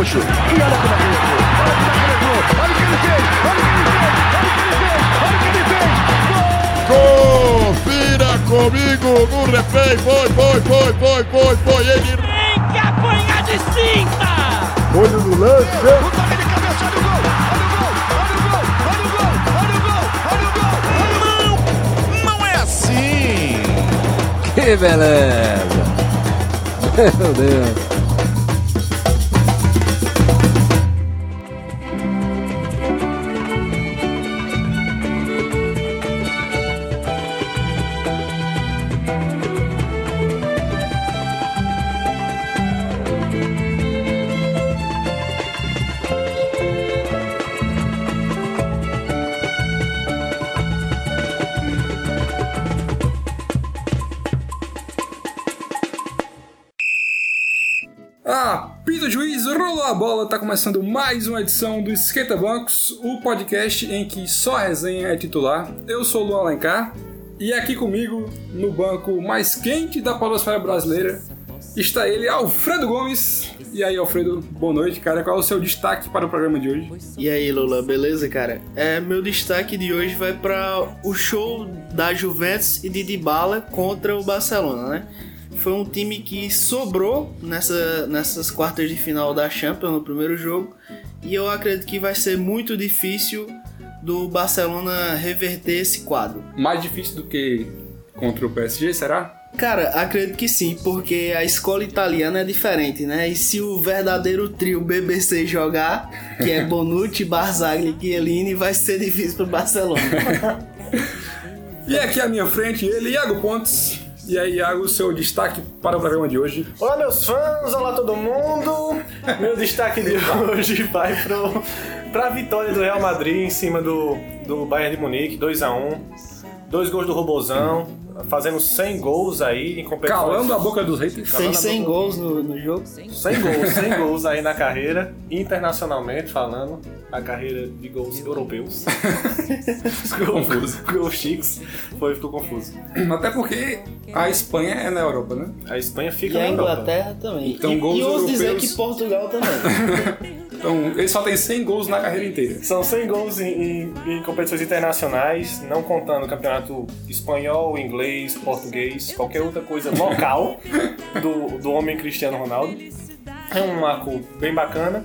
Gaúcho. E olha como é que ele entrou. Olha como é que ele entrou. Olha o que ele fez. Olha o que ele fez. Olha o que ele fez. Olha o que ele fez. Confira comigo no replay. Foi, foi, foi, foi, foi, foi. Ele Tem que apanhar de cinta! olho no lance. O toque de cabeça. Olha o gol. Olha o gol. Olha o gol. Olha o gol. Olha o gol. Olha o gol. Não é assim! Que beleza! Meu Deus! Tá começando mais uma edição do Esquenta Bancos, o podcast em que só a resenha é titular. Eu sou o Luan Alencar e aqui comigo, no banco mais quente da podosfera brasileira, está ele, Alfredo Gomes. E aí, Alfredo, boa noite, cara. Qual é o seu destaque para o programa de hoje? E aí, Lula, beleza, cara? É, meu destaque de hoje vai para o show da Juventus e de Dybala contra o Barcelona, né? Foi um time que sobrou nessa, nessas quartas de final da Champions no primeiro jogo e eu acredito que vai ser muito difícil do Barcelona reverter esse quadro. Mais difícil do que contra o PSG, será? Cara, acredito que sim, porque a escola italiana é diferente, né? E se o verdadeiro trio BBC jogar, que é Bonucci, Barzagli e Chiellini, vai ser difícil pro Barcelona. E aqui à minha frente, ele, Iago Pontes. E aí, Iago, seu destaque para o programa de hoje? Olá, meus fãs, olá todo mundo. Meu destaque de hoje vai pro, pra vitória do Real Madrid em cima do, do Bayern de Munique, 2x1. Dois gols do Robozão, fazendo 100 gols aí em competições. Calando a boca dos haters. Fez 100 gols no, no jogo. 100 gols, 100 gols aí na carreira, internacionalmente falando, a carreira de gols europeus. ficou confuso. Gols chiques, foi, ficou confuso. Até porque a Espanha é na Europa, né? A Espanha fica E a na Europa. Inglaterra também. Então, e, gols e ouso dizer europeus. que Portugal também. Então, ele só tem 100 gols na carreira inteira. São 100 gols em, em- em competições internacionais, não contando o campeonato espanhol, inglês, português, qualquer outra coisa local do, do homem Cristiano Ronaldo. É um marco bem bacana.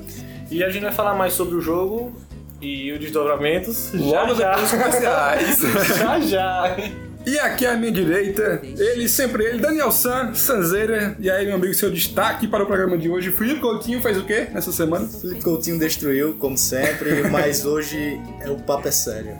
E a gente vai falar mais sobre o jogo e os desdobramentos já Logo já. depois dos comerciais. já já. E aqui à minha direita, ele, sempre ele, Daniel San, Sanzeira. E aí, meu amigo, seu destaque para o programa de hoje. Felipe Coutinho fez o quê nessa semana? Felipe Coutinho destruiu, como sempre, mas hoje é o papo é sério.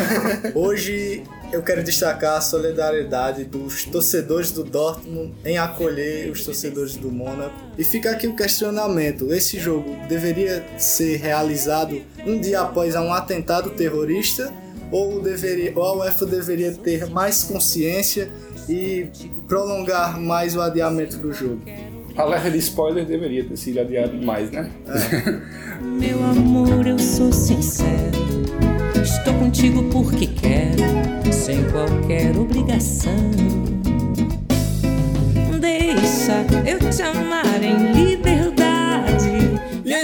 Hoje eu quero destacar a solidariedade dos torcedores do Dortmund em acolher os torcedores do Mônaco. E fica aqui o questionamento: esse jogo deveria ser realizado um dia após um atentado terrorista? Ou, deveria, ou a UEFA deveria ter mais consciência e prolongar mais o adiamento do jogo? Alerta de spoiler deveria ter sido adiado mais, né? Meu amor, eu sou sincero. Estou contigo porque quero, sem qualquer obrigação. Deixa eu te amar em liberdade.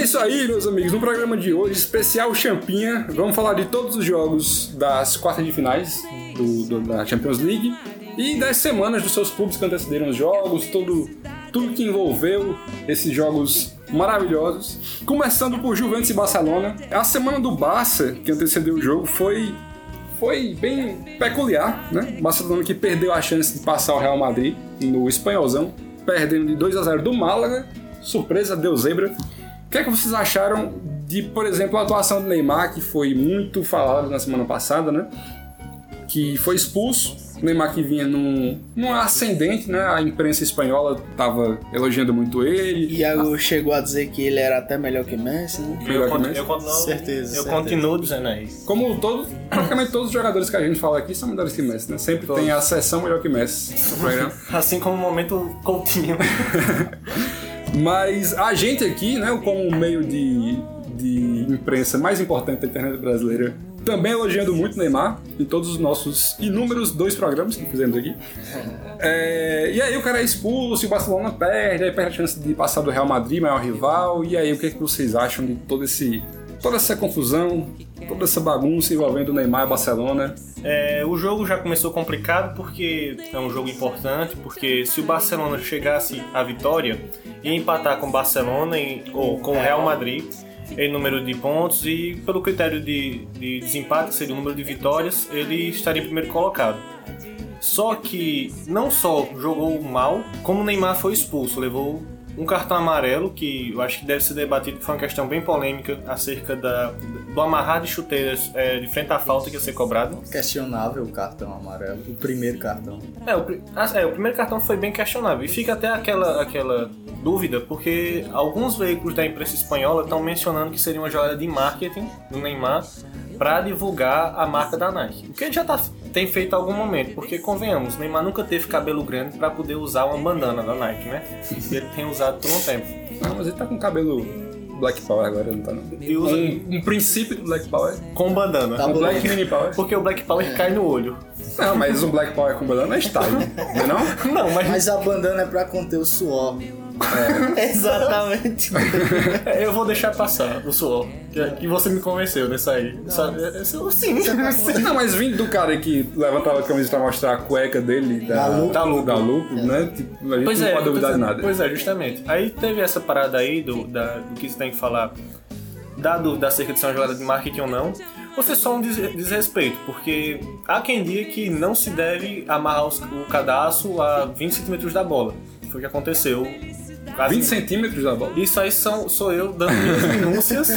Isso aí, meus amigos. No programa de hoje, especial Champinha, vamos falar de todos os jogos das quartas de finais do, do- da Champions League e das semanas dos seus clubes que antecederam os jogos, tudo, tudo que envolveu esses jogos maravilhosos. Começando por Juventus e Barcelona. A semana do Barça, que antecedeu o jogo, foi, foi bem peculiar, né? Barcelona que perdeu a chance de passar o Real Madrid no espanholzão, perdendo de 2 a 0 do Málaga. Surpresa, deu zebra. O que é que vocês acharam de, por exemplo, a atuação do Neymar, que foi muito falada na semana passada, né? Que foi expulso. O Neymar que vinha num, num ascendente, né? A imprensa espanhola estava elogiando muito ele. Iago chegou a dizer que ele era até melhor que Messi, né? Melhor Eu, que conti- Messi. eu continuo, Certeza, eu certeza. continuo dizendo isso. Como todos, praticamente todos os jogadores que a gente fala aqui são melhores que Messi, né? Sempre tem a sessão melhor que Messi no programa. Assim como o momento Coutinho. Mas a gente aqui, né, como um meio de, de imprensa mais importante da internet brasileira, também elogiando muito Neymar em todos os nossos inúmeros dois programas que fizemos aqui. É, e aí o cara é expulso, o Barcelona perde, aí perde a chance de passar do Real Madrid, maior rival. E aí o que, é que vocês acham de todo esse, toda essa confusão, toda essa bagunça envolvendo Neymar e Barcelona? É, o jogo já começou complicado porque é um jogo importante, porque se o Barcelona chegasse à vitória, ia empatar com o Barcelona em- ou com o Real Madrid em número de pontos e pelo critério de, de desempate, que seria o número de vitórias, ele estaria em primeiro colocado. Só que não só jogou mal, como o Neymar foi expulso, levou um cartão amarelo que eu acho que deve ser debatido, que foi uma questão bem polêmica acerca da, do amarrar de chuteiras é, de frente à falta que ia ser cobrado. Questionável o cartão amarelo, o primeiro cartão. É o, ah, é, o primeiro cartão foi bem questionável. E fica até aquela, aquela dúvida, porque alguns veículos da imprensa espanhola estão mencionando que seria uma jogada de marketing do Neymar para divulgar a marca da Nike. O que ele já tá, tem feito algum momento, porque convenhamos, Neymar nunca teve cabelo grande para poder usar uma bandana da Nike, né? E ele tem usado por um tempo. Não, mas ele tá com cabelo Black Power agora, não tá não. E usa Um, um princípio do Black Power. com bandana. Tá Um. Black Mini Power. Porque o Black Power cai no olho. Não, mas um Black Power com banana é style, não é não? Não, mas Mas a bandana é pra conter o suor. Exatamente. eu vou deixar passar o suor. Que, que você me convenceu nessa aí. Sabe? É- é- Sim, sim. Não, mas vindo do cara que levantava a camisa pra mostrar a cueca dele da, Da Lupo. da Lupo, da Lupo, né? Tipo, a gente Pois não é, pode duvidar de é, nada. Pois é, justamente. Aí teve essa parada aí do, da- do que você tem que falar da dúvida acerca de ser uma jogada de marketing ou não. Ou se é só um des- desrespeito, porque há quem diga que não se deve amarrar os- o cadastro a 20 centímetros da bola. Foi o que aconteceu. Quase- 20 centímetros da bola. Isso aí são, sou eu dando minhas minúcias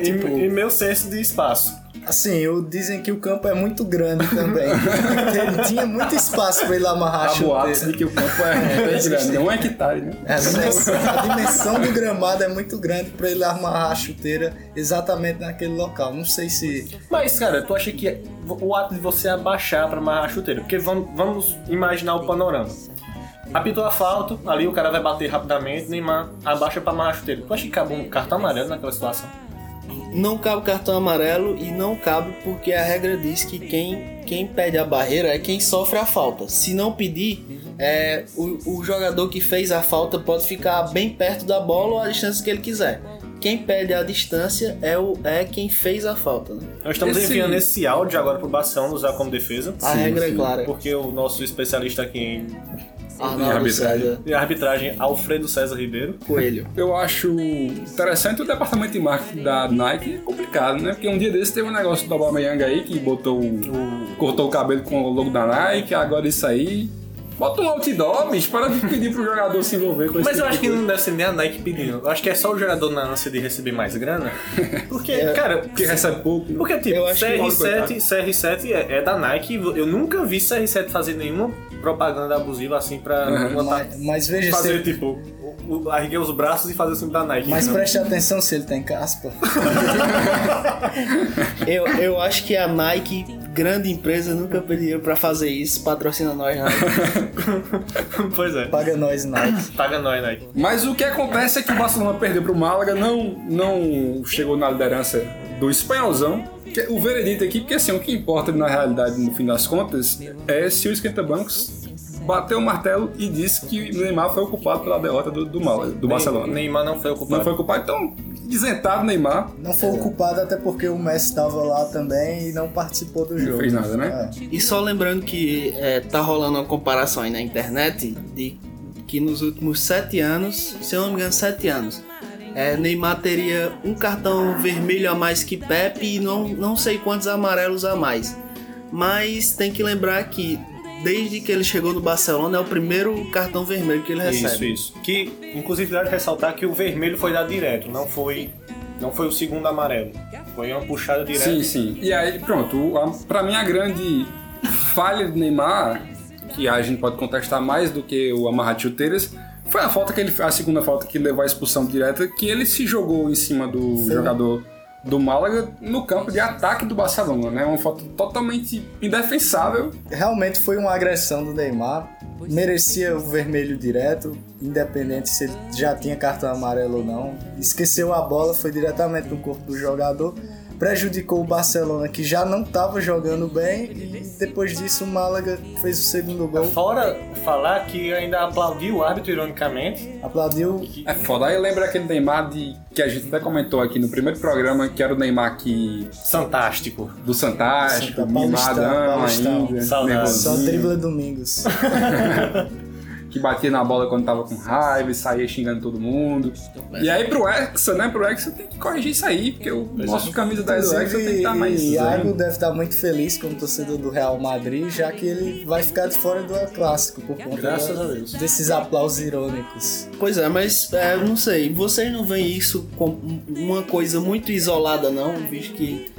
e, e meu senso de espaço. Assim, o- dizem que o campo é muito grande também. ele tinha muito espaço pra ele amarrar a chuteira. de que o campo é, bem grande, é um hectare, né? A dimensão, a dimensão do gramado é muito grande pra ele amarrar a chuteira exatamente naquele local. Não sei se. Mas, cara, tu acha que o ato de você abaixar pra amarrar a chuteira? Porque vamos, vamos imaginar o panorama. Apitou a falta, ali o cara vai bater rapidamente, Neymar abaixa pra amarrar a chuteira. Tu acha que cabe um cartão amarelo naquela situação? Não cabe cartão amarelo e não cabe porque a regra diz que quem, quem pede a barreira é quem sofre a falta. Se não pedir, é, o, o jogador que fez a falta pode ficar bem perto da bola ou a distância que ele quiser. Quem pede a distância é, o, é quem fez a falta. Né? Nós estamos Esse- enviando esse áudio agora pro Barcelona usar como defesa. A regra é clara. Porque o nosso especialista aqui em, Arnaldo arbitragem. César em arbitragem, Alfredo César Ribeiro. Coelho. Eu acho interessante o departamento de marketing da Nike, é complicado, né? Porque um dia desse teve um negócio do Aubameyang aí que botou o- cortou o cabelo com o logo da Nike, agora isso aí. Bota um outdoor, bicho, para de pedir pro jogador se envolver com esse Mas eu tipo acho que não deve ser nem a Nike pedindo. Eu acho que é só o jogador na ânsia de receber mais grana. Porque, cara, coisa que recebe pouco. Porque, tipo, Eu acho que CR7, CR7 é, é da Nike. Eu nunca vi CR7 fazer nenhuma propaganda abusiva assim pra botar- Mas, mas veja se fazer, ele, tipo, o, o, erguer os braços e fazer assim da Nike. Mas preste atenção se ele tem caspa. Eu, eu acho que a Nike, grande empresa, nunca pediu pra fazer isso. Patrocina nós, Nike. pois é. Paga nós, Nike. Paga nós, Nike. Mas o que acontece é que o Barcelona perdeu pro Málaga, não, não chegou na liderança do espanholzão. Que O veredito aqui, porque assim, o que importa na realidade, no fim das contas, é se o esquenta-bancos bateu o martelo e disse que o Neymar foi o culpado pela derrota do, do Málaga, do Barcelona. Neymar não foi ocupado. Não foi culpado, então, isentado Neymar, Não foi o culpado até porque o Messi estava lá também e não participou do jogo. fez nada, né? É. E só lembrando que é, tá rolando uma comparação aí na internet de que nos últimos sete anos, se eu não me engano, sete anos, é, Neymar teria um cartão vermelho a mais que Pepe e não, não sei quantos amarelos a mais. Mas tem que lembrar que desde que ele chegou no Barcelona é o primeiro cartão vermelho que ele Isso, recebe. isso. Que, inclusive, deve ressaltar que o vermelho foi dado direto, não foi, não foi o segundo amarelo. Foi uma puxada direta. Sim, sim. E aí, pronto, o- a- pra mim a grande falha do Neymar, que a gente pode contestar mais do que o amarrar de chuteiras, foi a falta que ele a segunda falta que levou à expulsão direta, que ele se jogou em cima do jogador do Málaga no campo de ataque do Barcelona, né? Uma falta totalmente indefensável. Realmente foi uma agressão do Neymar. Merecia o vermelho direto, independente se ele já tinha cartão amarelo ou não. Esqueceu a bola, foi diretamente no corpo do jogador. Prejudicou o Barcelona, que já não estava jogando bem, e depois disso o Málaga fez o segundo gol. Fora falar que ainda aplaudiu o árbitro, ironicamente. Aplaudiu. É foda. Aí lembra aquele Neymar de, que a gente até comentou aqui no primeiro programa, que era o Neymar que, Fantástico. do Santástico, Santa- Paulistão, mimadão Paulistão. ainda, Saudades. Só dribla domingos. que batia na bola quando tava com raiva e saía xingando todo mundo. E aí pro Hexa, né? Pro Hexa tem que corrigir isso aí, porque o nosso camisa 10 do Hexa tem que estar mais Inclusive, Iago deve estar muito feliz como torcedor do Real Madrid, já que ele vai ficar de fora do El Clássico por conta Graças da- a Deus. desses aplausos irônicos. Pois é, mas é, não sei, vocês não veem isso como uma coisa muito isolada, não? Visto que,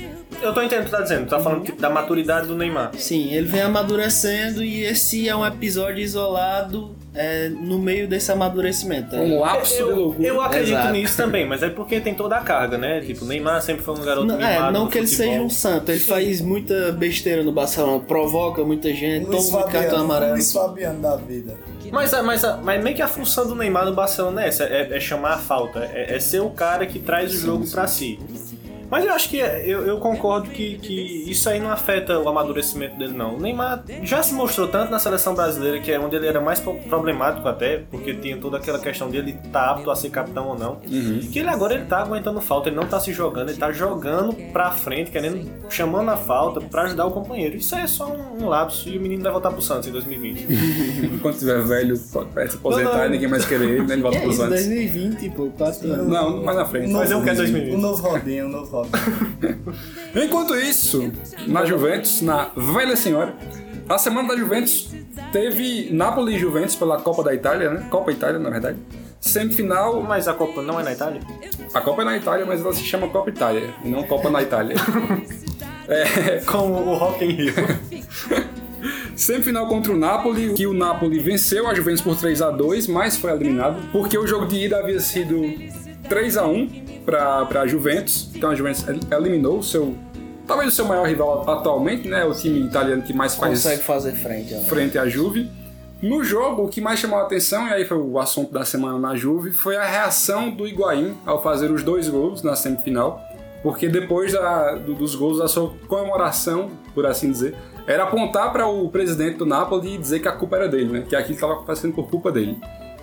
Eu tô entendendo o que tu tá dizendo. Tu tá falando da maturidade do Neymar. sim, ele vem amadurecendo e esse é um episódio isolado é, no meio desse amadurecimento. Um lapso de Eu, loucura. eu acredito Exato. nisso também, mas é porque tem toda a carga, né? Tipo, Neymar sempre foi um garoto Não, mimado é, não que ele futebol. seja um santo, ele faz muita besteira no Barcelona, provoca muita gente, Luiz toma muito cartão Fabiano, amarelo. Luiz Fabiano da vida. Mas, mas, mas meio que a função do Neymar no Barcelona é essa, é, é chamar a falta, é, é ser o cara que traz o jogo pra si. Mas eu acho que é, eu, eu concordo que, que isso aí não afeta o amadurecimento dele, não. O Neymar já se mostrou tanto na seleção brasileira, que é onde ele era mais pro- problemático até, porque tinha toda aquela questão dele estar apto a ser capitão ou não. Que ele agora ele tá aguentando falta, ele não tá se jogando, ele tá jogando pra frente, querendo, chamando a falta pra ajudar o companheiro. Isso aí é só um, um lapso e o menino vai voltar pro Santos em 2020. Enquanto tiver velho, pode se aposentar Não, não. e ninguém mais querer ele, né? Ele volta É pros isso, antes. 2020, pô, quatro anos. Não, mais na frente. Mas eu quero Um 2020. novo Robinho, um novo Enquanto isso, na Juventus, na velha senhora, a semana da Juventus teve Napoli e Juventus pela Copa da Itália, né? Copa Itália, na verdade. Semifinal, Mas a Copa não é na Itália? a Copa é na Itália, mas ela se chama Copa Itália, não Copa na Itália. é, Como o Rock in Rio. Semifinal contra o Napoli, que o Napoli venceu a Juventus por 3 a 2 mas foi eliminado, porque o jogo de ida havia sido 3 a 1 para a Juventus. Então a Juventus eliminou o seu talvez o seu maior rival atualmente, né, o time italiano que mais faz Consegue fazer frente, ó. frente à Juve. No jogo, o que mais chamou a atenção, e aí foi o assunto da semana na Juve, foi a reação do Higuaín ao fazer os dois gols na semifinal. Porque depois da- do- dos gols, a sua comemoração, por assim dizer, era apontar para o presidente do Napoli e dizer que a culpa era dele, né? Que aquilo estava acontecendo por culpa dele.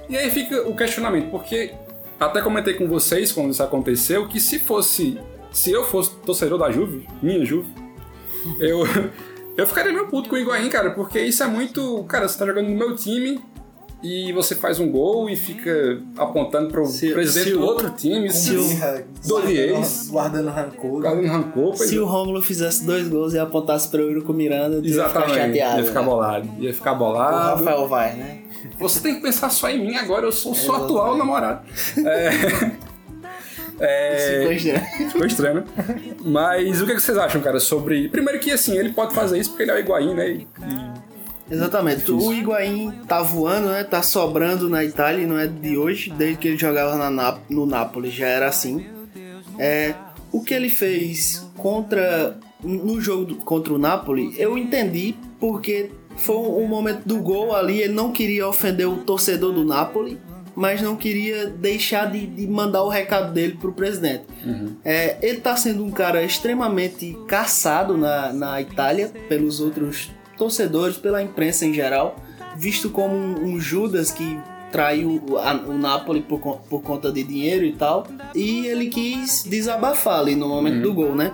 E aí fica o questionamento, porque até comentei com vocês quando isso aconteceu que se fosse. Se eu fosse torcedor da Juve, minha Juve, eu, eu ficaria meio puto com o Higuaín, cara, porque isso é muito. Cara, você tá jogando no meu time e você faz um gol e fica apontando pro Se- presidente se do o- outro time, se o Doriez, Guardando rancor. guardando rancor, Se é. o Rômulo fizesse dois gols e apontasse para o com Miranda, tu ia ficar Exatamente, chateado. ia ficar né? bolado. Ia ficar O bolado. Rafael vai, né? Você tem que pensar só em mim agora, eu sou o seu atual namorado. É. É, Ficou estranho. Ficou estranho, né? Mas o que que vocês acham, cara, sobre. Primeiro que assim, ele pode fazer isso porque ele é o Higuaín, né? E- Exatamente. O Higuaín tá voando, né? Tá sobrando na Itália não é de hoje. Desde que ele jogava na Nap- no Napoli já era assim. É, o que ele fez contra no jogo contra o Napoli, eu entendi porque foi um momento do gol ali, ele não queria ofender o torcedor do Napoli, mas não queria deixar de, de mandar o recado dele pro presidente. É, ele tá sendo um cara extremamente caçado na, na Itália pelos outros torcedores, pela imprensa em geral, visto como um, um Judas que traiu o, o Napoli por, por conta de dinheiro e tal. E ele quis desabafar ali no momento do gol, né?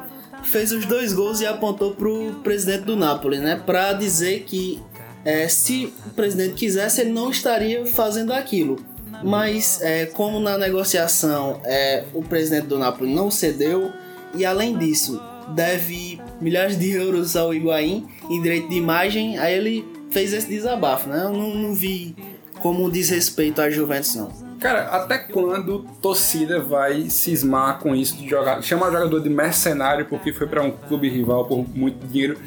Fez os dois gols e apontou pro presidente do Napoli, né? Pra dizer que é, se o presidente quisesse, ele não estaria fazendo aquilo. Mas, é, como na negociação é, o presidente do Napoli não cedeu, e além disso, deve milhares de euros ao Higuaín em direito de imagem, aí ele fez esse desabafo, né? Eu não, não vi como desrespeito à Juventus, não. Cara, até quando torcida vai cismar com isso de jogar, chamar jogador de mercenário porque foi pra um clube rival por muito dinheiro?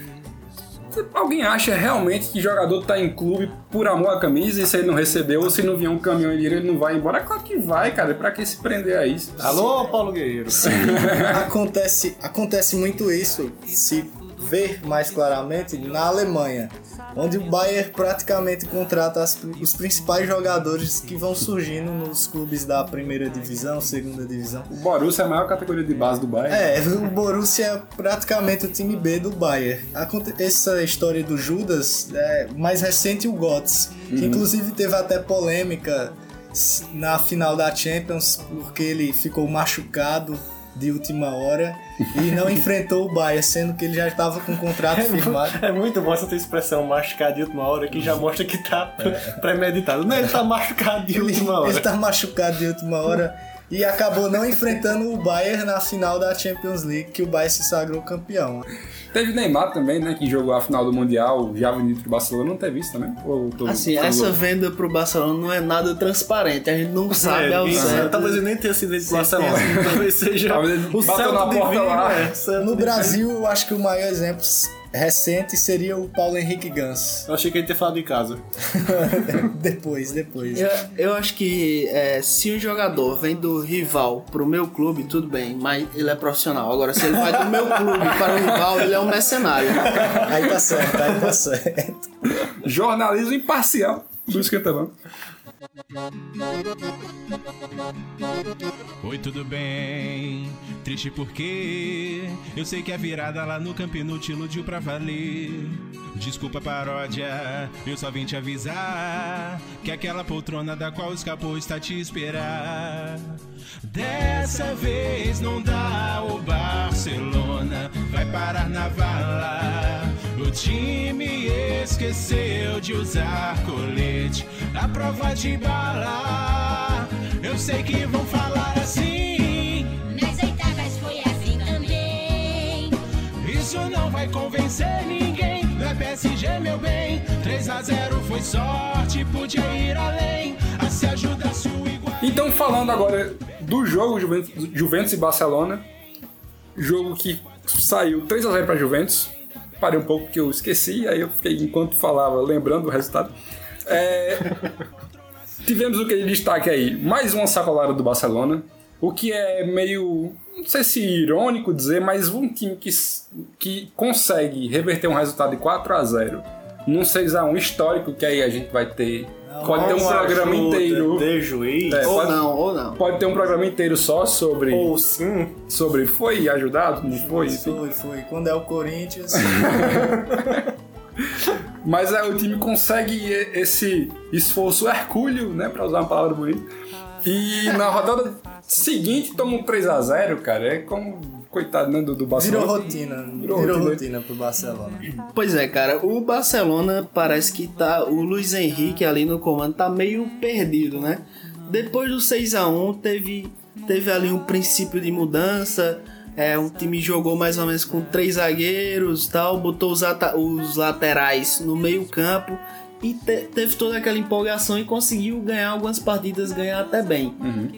Alguém acha realmente que jogador tá em clube por amor à camisa e se ele não recebeu ou se não vier um caminhão de dinheiro ele não vai embora? Claro que vai, cara. Pra que se prender a isso? Alô, Paulo Guerreiro. acontece, acontece muito isso se ver mais claramente na Alemanha, onde o Bayern praticamente contrata as- os principais jogadores que vão surgindo nos clubes da primeira divisão, segunda divisão. O Borussia é a maior categoria de base do Bayern. É, o Borussia é praticamente o time B do Bayern. Essa história do Judas é mais recente o Götze, que inclusive teve até polêmica na final da Champions porque ele ficou machucado de última hora e não enfrentou o Bayern, sendo que ele já estava com o contrato firmado. É muito bom essa tua expressão machucado de última hora que já mostra que tá pre- premeditado. Não, ele tá machucado de última hora. Ele tá machucado de última hora e acabou não enfrentando o Bayern na final da Champions League, que o Bayern se sagrou campeão. Teve Neymar também, né? Que jogou a final do Mundial, já vendido pro Barcelona. Não teve isso também? Ou tô- Assim, tô essa louco? venda pro Barcelona não é nada transparente, a gente não sabe ao isso, certo. Talvez ele nem tenha sido esse Barcelona. Talvez seja Talvez o bateu na porta divino, lá. é, No divino. Brasil, eu acho que o maior exemplo recente seria o Paulo Henrique Gans. Eu achei que ele ia ter falado de casa. depois, depois. Eu, eu acho que é, se um jogador vem do rival pro meu clube, tudo bem, mas ele é profissional. Agora, se ele vai do meu clube para o rival, ele é um mercenário. Aí tá certo, aí tá certo. Jornalismo imparcial do Esquentamento. Oi, tudo bem? Triste porque eu sei que a virada lá no Campino te iludiu pra valer. Desculpa paródia, eu só vim te avisar que aquela poltrona da qual escapou está te esperar. Dessa vez não dá, o Barcelona vai parar na vala. O time esqueceu de usar colete, a prova de bala. Eu sei que vão falar assim. Nas oitavas foi assim também. Isso não vai convencer ninguém. Não é PSG, meu bem. 3 a 0 foi sorte, podia ir além. A se ajudar sua igual. Então, falando agora do jogo Juventus, Juventus e Barcelona, jogo que saiu 3x0 para Juventus. Parei um pouco porque eu esqueci, aí eu fiquei, enquanto falava, lembrando do resultado. É, tivemos o que de destaque aí? Mais uma sacolada do Barcelona, o que é meio, não sei se irônico dizer, mas um time que, que consegue reverter um resultado de 4 a 0 num 6x1 histórico, que aí a gente vai ter. Pode ter um programa inteiro. De juiz. É, ou pode- não, ou não. Pode ter um programa inteiro só sobre. Ou sim. Sobre foi ajudado, não foi? enfim. Foi, foi. Quando é o Corinthians. Mas é, o time consegue esse esforço hercúleo, né? Pra usar uma palavra bonita. E na rodada seguinte toma um 3x0, cara. É como. Coitado, né? Do, do Virou Barcelona. rotina. Virou Virou, rotina. rotina pro Barcelona. Pois é, cara, o Barcelona parece que tá. O Luiz Henrique ali no comando tá meio perdido, né? Depois do 6 a 1 teve, teve ali um princípio de mudança. É, um time jogou mais ou menos com três zagueiros tal, botou os, ata- os laterais no meio campo e te- teve toda aquela empolgação e conseguiu ganhar algumas partidas, ganhar até bem.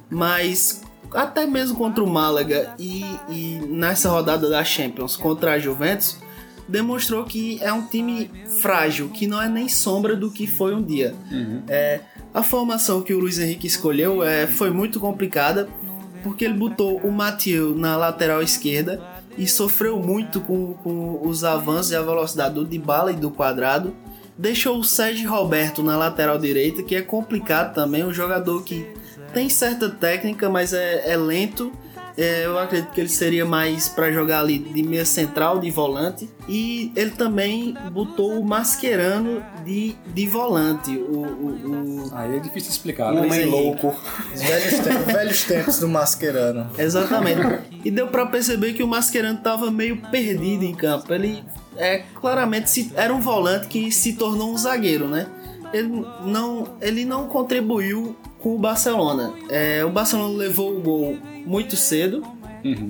Mas até mesmo contra o Málaga e, e nessa rodada da Champions contra a Juventus, demonstrou que é um time frágil, que não é nem sombra do que foi um dia. É, a formação que o Luiz Henrique escolheu é, foi muito complicada, porque ele botou o Mathieu na lateral esquerda e sofreu muito com, com os avanços e a velocidade do Dybala e do Quadrado. Deixou o Sérgio Roberto na lateral direita, que é complicado também, um jogador que tem certa técnica, mas é, é lento. É, eu acredito que ele seria mais para jogar ali de meia central, de volante. E ele também botou o Mascherano de, de volante. O, o- o- Aí é difícil explicar, né? Homem Henrique. louco. Os velhos, tempos, velhos tempos do Mascherano. Exatamente. E deu pra perceber que o Mascherano tava meio perdido em campo. Ele é claramente se- era um volante que se tornou um zagueiro, né? Ele não, ele não contribuiu com o Barcelona. É, o Barcelona levou o gol muito cedo,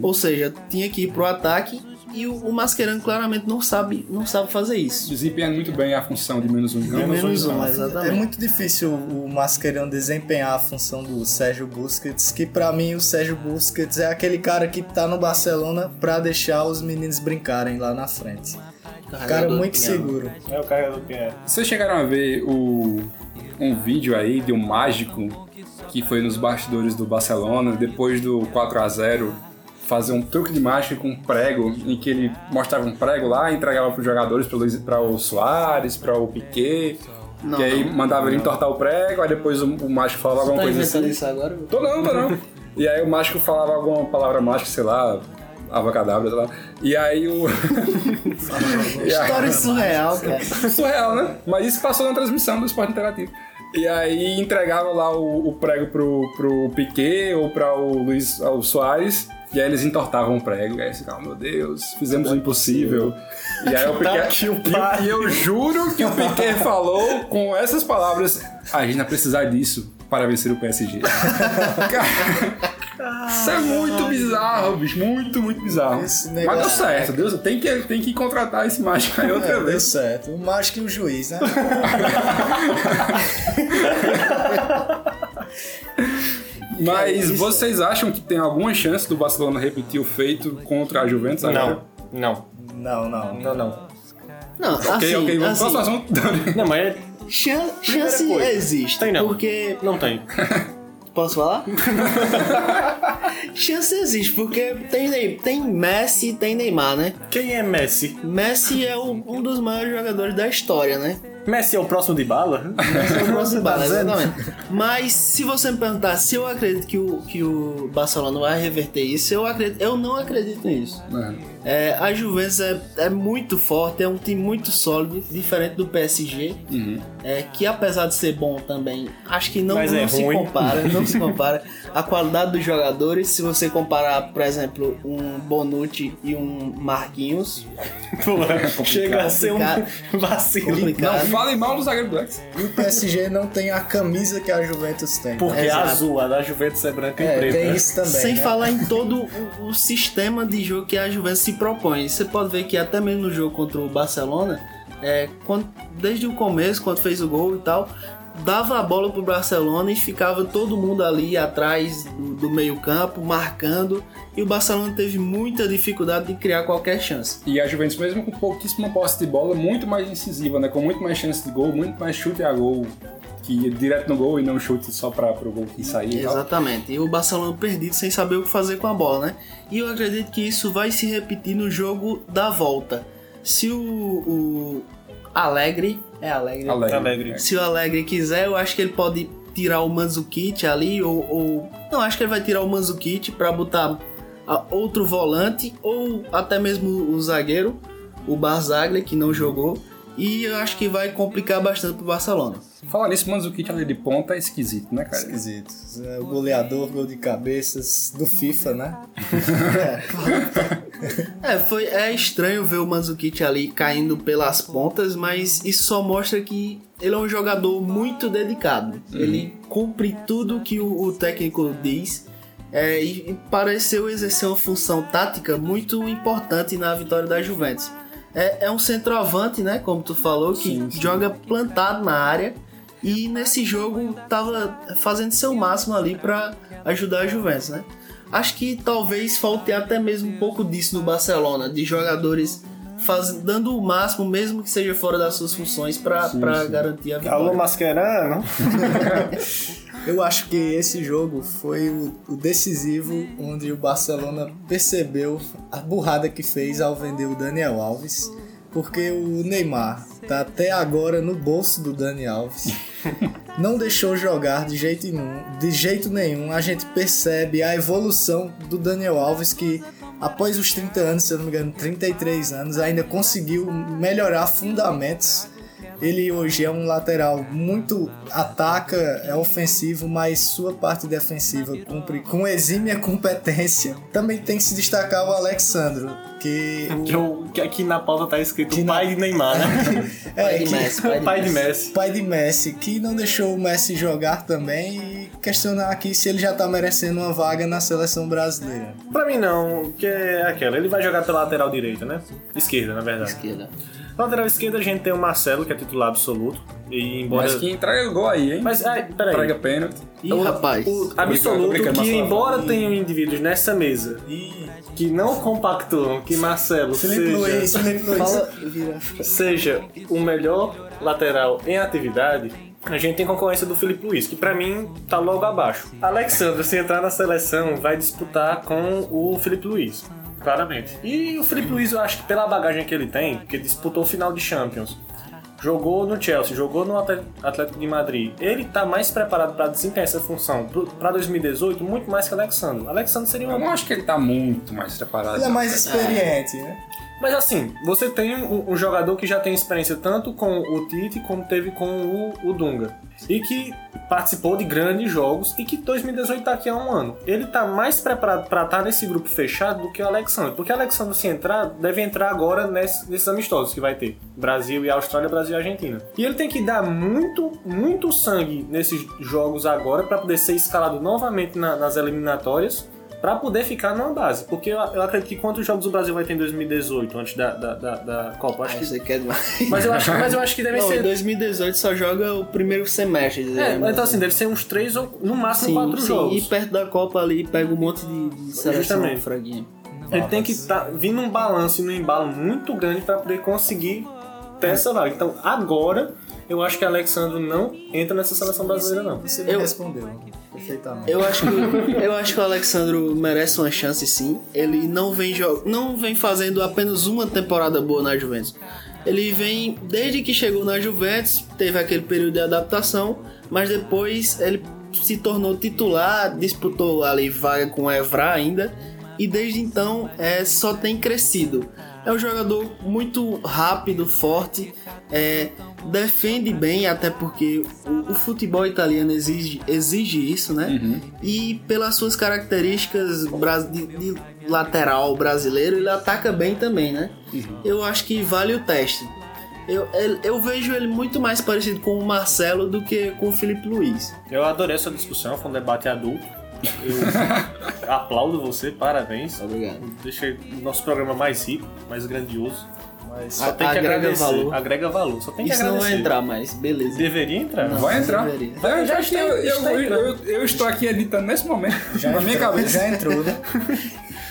ou seja, tinha que ir pro ataque. E o, o Mascherano claramente não sabe, não sabe fazer isso. Desempenhando muito bem a função de menos um. De menos um, É exatamente. muito difícil o Mascherano desempenhar a função do Sérgio Busquets, que pra mim o Sérgio Busquets é aquele cara que tá no Barcelona pra deixar os meninos brincarem lá na frente. Cara Carregador muito de piano. seguro. É o carregador do Pinheiro. Vocês chegaram a ver o, um vídeo aí de um mágico que foi nos bastidores do Barcelona depois do 4 a 0 fazer um truque de mágica com um prego, em que ele mostrava um prego lá, entregava pros jogadores, pro Luiz- pra o Soares, pra o Piquet. Não, que aí não. mandava ele entortar o prego, aí depois o, o mágico falava alguma Tá coisa assim. isso agora? Tô não, tô não. E aí o mágico falava alguma palavra mágica, sei lá, avacadabra, sei lá. E aí o. Aí- História surreal, cara. Surreal, né? Mas isso passou na transmissão do esporte interativo. E aí entregava lá o, o prego pro, pro Piquet ou para o Luiz o Soares. E aí eles entortavam o prego. E aí você ficava, meu Deus, fizemos o impossível. E aí o Tá Piquet. E, e eu juro que o Piquet falou com essas palavras: a gente vai precisar disso para vencer o PSG. Cara, isso é muito bizarro, bicho. Muito, muito bizarro. Mas deu certo, Deus, tem que, tem que contratar esse mágico aí outra É, deu vez. certo. O mágico e o juiz, né? Mas vocês acham que tem alguma chance do Barcelona repetir o feito contra a Juventus agora? Não, não, Não, não. não, não. Não, Ok, assim, ok, vamos assim próximo assunto. Não, mas é- chan- Primeira chance coisa. existe. Tem não. Porque. não tem. Posso falar? chance existe, porque tem, tem Messi e tem Neymar, né? Quem é Messi? Messi é o- um dos maiores jogadores da história, né? Messi é o próximo de bala? Esse é o próximo Tá bala, exatamente. Mas se você me perguntar se eu acredito que o, que o Barcelona vai reverter isso, eu acredito, eu não acredito nisso. É, a Juventus é, é muito forte, é um time muito sólido, diferente do PSG, é, que apesar de ser bom também, acho que não, não é se compara, não se compara a qualidade dos jogadores. Se você comparar, por exemplo, um Bonucci e um Marquinhos, Pô, chega a ser um vacilo. Não complicado. falem mal do zagueiro Lex. E o PSG não tem a camisa que a Juventus tem. Porque É, azul, a da Juventus é branca e É, preta. tem né? isso também. Sem né? falar em todo o, o sistema de jogo que a Juventus se propõe. Você pode ver que até mesmo no jogo contra o Barcelona, é, quando- desde o começo, quando fez o gol e tal, dava a bola pro Barcelona e ficava todo mundo ali atrás do, do meio-campo, marcando. E o Barcelona teve muita dificuldade de criar qualquer chance. E a Juventus, mesmo com pouquíssima posse de bola, muito mais incisiva, né? Com muito mais chance de gol, muito mais chute a gol, que ia direto no gol e não chute só para o gol que e tal. Exatamente. E o Barcelona perdido sem saber o que fazer com a bola, né? E eu acredito que isso vai se repetir no jogo da volta. Se o, o Alegre. É Alegre. Alegre. Alegre. Se o Alegre quiser, eu acho que ele pode tirar o Manzukic ali, ou, ou- Não, acho que ele vai tirar o Manzukic pra botar a- outro volante, ou até mesmo o zagueiro, o Barzagli, que não jogou. E eu acho que vai complicar bastante pro Barcelona. Falar nisso, o Manzukic ali de ponta é esquisito, né, cara? Esquisito. É o goleador, gol de cabeças do FIFA, né? É, foi, é estranho ver o Manzukic ali caindo pelas pontas, mas isso só mostra que ele é um jogador muito dedicado. Ele cumpre tudo que o, o técnico diz é, e, e pareceu exercer uma função tática muito importante na vitória da Juventus. É, é um centroavante, né, como tu falou, que joga plantado na área e nesse jogo tava fazendo seu máximo ali para ajudar a Juventus, né? Acho que talvez falte até mesmo um pouco disso no Barcelona, de jogadores faz, dando o máximo, mesmo que seja fora das suas funções, para garantir a vitória. Alô, Mascherano. Eu acho que esse jogo foi o, o decisivo onde o Barcelona percebeu a burrada que fez ao vender o Daniel Alves, porque o Neymar tá até agora no bolso do Dani Alves. Não deixou jogar de jeito nenhum, de jeito nenhum. A gente percebe a evolução do Daniel Alves que após os 30 anos, se eu não me engano, 33 anos, ainda conseguiu melhorar fundamentos ele hoje é um lateral muito ataca, é ofensivo, mas sua parte defensiva cumpre com exímia competência. Também tem que se destacar o Alexandro, que Que, eu- que aqui na pauta tá escrito Que na- pai de Neymar, né? é Pai de que- Messi, pai de pai de Messi. Pai de Messi, que não deixou o Messi jogar também e questionar aqui se ele já tá merecendo uma vaga na seleção brasileira. Pra mim não, que é aquela. Ele vai jogar pela lateral direita, né? Esquerda, na verdade. Esquerda. Lateral esquerda a gente tem o Marcelo, que é titular absoluto. E embora. Mas que entrega o gol aí, hein? Mas, ai, peraí. Entrega pênalti. Ih, O- rapaz. O absoluto que, embora tenham indivíduos nessa mesa que não compactuam que Marcelo Felipe seja, Luiz, Felipe Luiz. Fala, seja o melhor lateral em atividade, a gente tem concorrência do Felipe Luiz, que pra mim tá logo abaixo. Alexandre, se entrar na seleção, vai disputar com o Felipe Luiz. Claramente. E o Felipe Luiz, eu acho que pela bagagem que ele tem, que ele disputou o final de Champions, jogou no Chelsea, jogou no Atlético de Madrid, ele tá mais preparado pra desempenhar essa função pra 2018 muito mais que o Alexandre. Alexandre seria Eu uma não acho que ele tá muito mais preparado. Ele é mais experiente, né? Mas assim, você tem um, um jogador que já tem experiência tanto com o Tite como teve com o, o Dunga. E que participou de grandes jogos e que 2018 tá aqui há um ano. Ele tá mais preparado pra estar nesse grupo fechado do que o Alexandre. Porque o Alexandre, se entrar, deve entrar agora nesse- nesses amistosos que vai ter. Brasil e Austrália, Brasil e Argentina. E ele tem que dar muito, muito sangue nesses jogos agora pra poder ser escalado novamente na- nas eliminatórias Pra poder ficar numa base. Porque eu, eu acredito que quantos jogos o Brasil vai ter em 2018, antes da, da, da, da Copa? Acho que... Você quer demais. mas, eu acho, mas eu acho que deve Não, em ser. 2018 só joga o primeiro semestre. É, né? então assim, deve ser uns três ou no máximo sim, quatro sim. jogos. E perto da Copa ali pega um monte de, de seleção Justamente. fraguinha. Ele tem que tá, vir num balanço e num embalo muito grande pra poder conseguir essa vaga. Então agora eu acho que Alexandre não entra nessa seleção brasileira, não. Você me Eu- respondeu perfeitamente. Eu acho que eu acho que o Alexandro merece uma chance sim. Ele não vem jo- não vem fazendo apenas uma temporada boa na Juventus. Ele vem desde que chegou na Juventus, teve aquele período de adaptação, mas depois ele se tornou titular, disputou ali vaga com o Evra ainda e desde então é, só tem crescido. É um jogador muito rápido, forte, é, defende bem, até porque o, o futebol italiano exige, exige isso, né? E pelas suas características de, de lateral brasileiro, ele ataca bem também, né? Eu acho que vale o teste. Eu, eu, eu vejo ele muito mais parecido com o Marcelo do que com o Felipe Luiz. Eu adorei essa discussão, foi um debate adulto. Eu aplaudo você, parabéns. Obrigado. Deixa o nosso programa mais rico, mais grandioso. Mas Só tem que Agrega agradecer. valor. Agrega valor. Só tem que Isso não agradecer. vai entrar, mas beleza. Deveria entrar. Não. Vai entrar. deveria. Eu, Já já está- eu, eu, está eu, eu- eu estou aqui editando nesse momento. já na minha entrou, cabeça. Já entrou, né?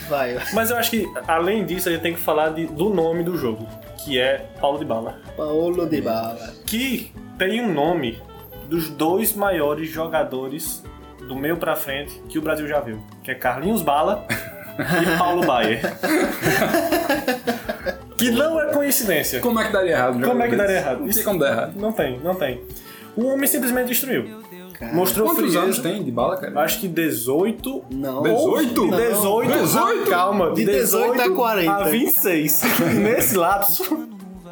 Vai. Mas eu acho que, além disso, a gente tem que falar de- do nome do jogo, que é Paulo de Bala. Paulo de Bala. Que tem um nome dos dois maiores jogadores do meio pra frente que o Brasil já viu. Que é Carlinhos Bala e Paulo Baier. que não é coincidência. Como é que daria errado? Como é que daria errado? Não Isso- tem como dar errado. Não tem, não tem. O homem simplesmente destruiu. Mostrou Quantos frieza. anos tem de bala, cara? Acho que 18. Não. 18? De 18, 18? calma, De 18 a 40. a 26. Nesse lapso,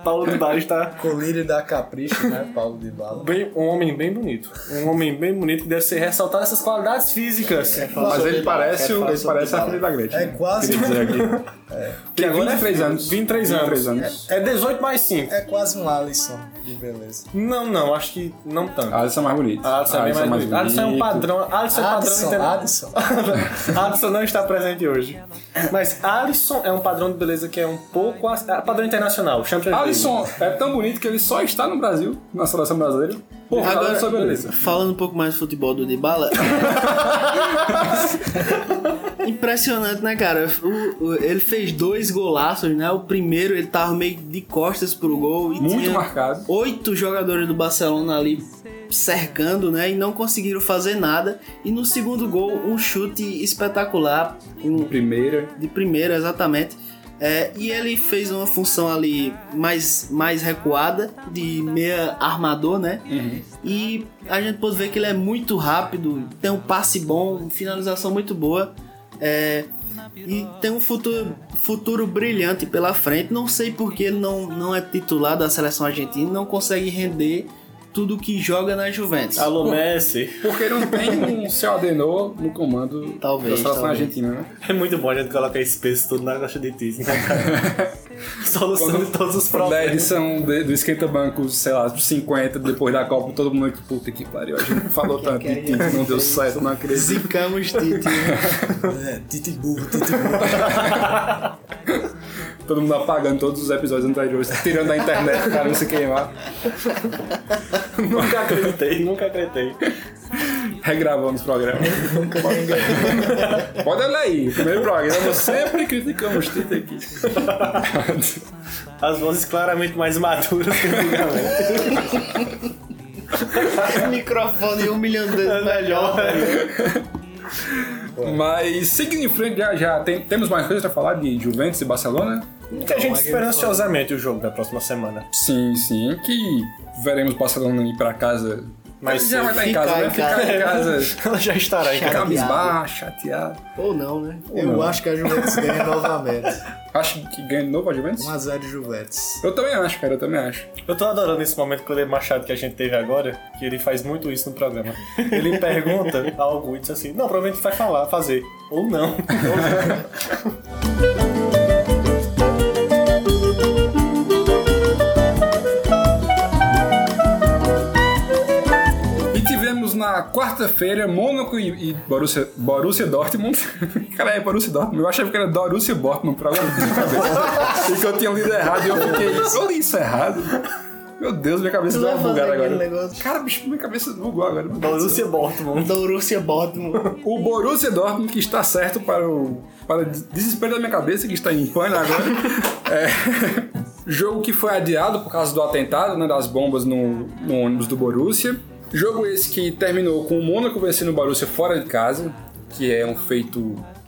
Paulo de Bala está Colírio da Capricho, né? Paulo de Bala. bem, um homem bem bonito. Um homem bem bonito que deve ser ressaltado essas qualidades físicas. Mas ele parece, o- ele parece a filha da Gretchen. É quase, Queria dizer aqui. Que agora 23 é anos. 23 anos. 23 anos. É 18 mais 5. é quase um Alisson de beleza. Não, não, acho que não tanto. A Alisson é mais bonito. A Alisson é bem mais bonito. Alisson é um padrão. Alisson é padrão Adson, Adson. Alisson não está presente hoje. Mas Alisson é um padrão de beleza que é um pouco. a- é padrão internacional. Champions League. Alisson é tão bonito que ele só está no Brasil, na seleção brasileira, por causa Agora- da sua beleza. Falando um pouco mais do futebol do Dybala. Impressionante, né, cara? O- o- ele fez dois golaços, né? O primeiro ele tava meio de costas pro gol e Muito tinha marcado. oito jogadores do Barcelona ali cercando, né? E não conseguiram fazer nada. E no segundo gol, um chute espetacular, um, Primeira. de primeira, exatamente. É, e ele fez uma função ali mais, mais recuada, de meia armador, né? E a gente pode ver que ele é muito rápido, tem um passe bom, finalização muito boa. É, e tem um futuro, futuro brilhante pela frente. Não sei porque ele não, não é titular da seleção argentina, não consegue render tudo que joga na Juventus. Alô, Messi. Porque não tem um seu Adenor no comando Talvez, da seleção talvez. argentina, né? É muito bom a gente colocar esse peso todo na caixa de tiz, né, cara? Solução de todos os Da problemas. edição de- do Esquenta Banco, sei lá, 50 depois da Copa, todo mundo aqui, puta que pariu. A gente falou tanto de Tite, não deu certo, não acredito. Zicamos Tite. É, Tite burro, Tite burro. Todo mundo apagando todos os episódios anteriores, tirando da internet, cara, não se queimar. nunca acreditei, nunca acreditei. Regravando os programas. Pode olhar aí, primeiro programa, sempre criticamos Tite aqui. As vozes claramente mais maduras que antigamente. Microfone um milhão de vezes melhor. Mas seguindo em frente, já, já tem- temos mais coisas pra falar de Juventus e Barcelona? Que a gente espera ansiosamente o jogo da próxima semana. Sim, sim. Que veremos Barcelona ir pra casa. Mas já vai estar em ficar casa, né? em Ficar casa. em casa. Ela já estará em casa. Cabisbaixo, chateado. Ou não, né? Eu não. acho que a Juventus ganha novamente. Acho que ganha de novo a Juventus? 1x0 de Juventus. Eu também acho, cara, eu também acho. Eu tô adorando esse momento com o Eder Machado que a gente teve agora, que ele faz muito isso no programa. Ele pergunta algo e diz assim, não, provavelmente vai falar, fazer. Ou não. E na quarta-feira Mônaco e, e Borussia, Borussia Dortmund. Cara, é Borussia Dortmund. Eu achava que era Borussia Dortmund pra minha cabeça. e que eu tinha lido errado e eu fiquei. Eu li isso errado. Meu Deus, minha cabeça deu uma bugada agora. negócio. Cara, bicho, minha cabeça bugou agora. Borussia Dortmund. Borussia Dortmund. O Borussia Dortmund, que está certo para o para o desespero da minha cabeça, que está em pânico agora. É, jogo que foi adiado por causa do atentado, né, das bombas no, no ônibus do Borussia. Jogo esse que terminou com o Mônaco vencendo o Borussia fora de casa, que é um feito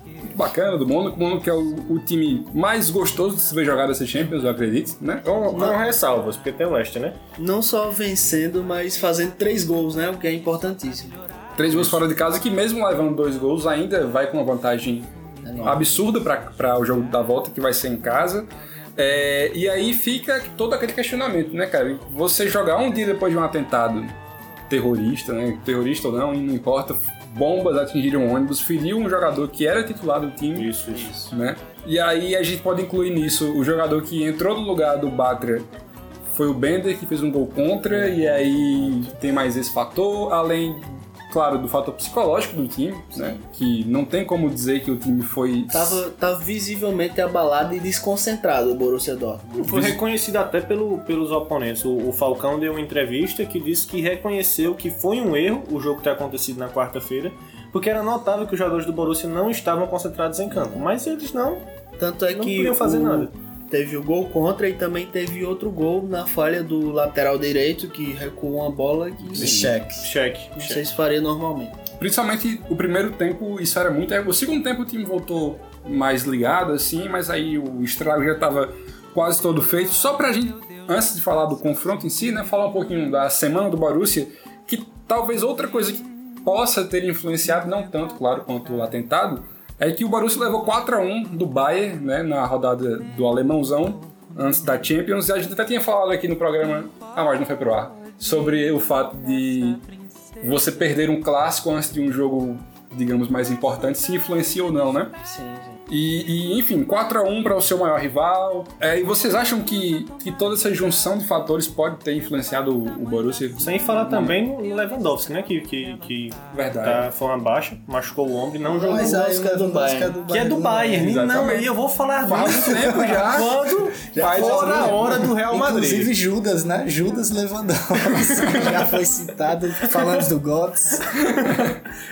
muito bacana do Mônaco. O Mônaco é o, o time mais gostoso de se ver jogar dessa Champions, eu acredito, né? Com, com ressalvas, porque tem o Leste, né? Não só vencendo, mas fazendo três gols, né? O que é importantíssimo. Três gols fora de casa, que mesmo levando dois gols, ainda vai com uma vantagem absurda para o jogo da volta, que vai ser em casa. É, e aí fica todo aquele questionamento, né, cara? Você jogar um dia depois de um atentado terrorista, né? Terrorista ou não, não importa. Bombas atingiram um ônibus, feriu um jogador que era titular do time. Isso, isso. Né? E aí a gente pode incluir nisso o jogador que entrou no lugar do Batra foi o Bender, que fez um gol contra, e aí tem mais esse fator, além, claro, do fator psicológico do time, né? Que não tem como dizer que o time foi. Tava, tava visivelmente abalado e desconcentrado o Borussia Dortmund. Foi reconhecido até pelo, pelos oponentes. O, o Falcão deu uma entrevista que disse que reconheceu que foi um erro o jogo ter acontecido na quarta-feira, porque era notável que os jogadores do Borussia não estavam concentrados em campo. Mas eles não. Tanto é Não que podiam fazer o- nada. Teve o gol contra e também teve outro gol na falha do lateral direito que recuou uma bola que De cheque. Cheque. não sei se faria normalmente. Principalmente o primeiro tempo, isso era muito. O segundo tempo o time voltou mais ligado, assim, mas aí o estrago já estava quase todo feito. Só pra gente, antes de falar do confronto em si, né, falar um pouquinho da semana do Borussia, que talvez outra coisa que possa ter influenciado, não tanto, claro, quanto o atentado, é que o Borussia levou 4 a 1 do Bayern, né, na rodada do alemãozão, antes da Champions, e a gente até tinha falado aqui no programa, ah, mas não foi pro ar, sobre o fato de você perder um clássico antes de um jogo, digamos, mais importante, se influencia ou não, né? Sim, sim. E, e, enfim, 4x1 para o seu maior rival. É, e vocês acham que, que toda essa junção de fatores pode ter influenciado o, o Borussia? Sem falar também no Lewandowski, né? Que, que, que Verdade. tá, foi uma baixa, machucou o ombro e não jogou. Mas aí é do Bayern. Que é do Bayern. Não, Exatamente. e eu vou falar Faz disso. tempo já. Quando Faz for assim, a hora do Real Madrid. Inclusive Judas, né? Judas Lewandowski. Já foi citado falando do Götze.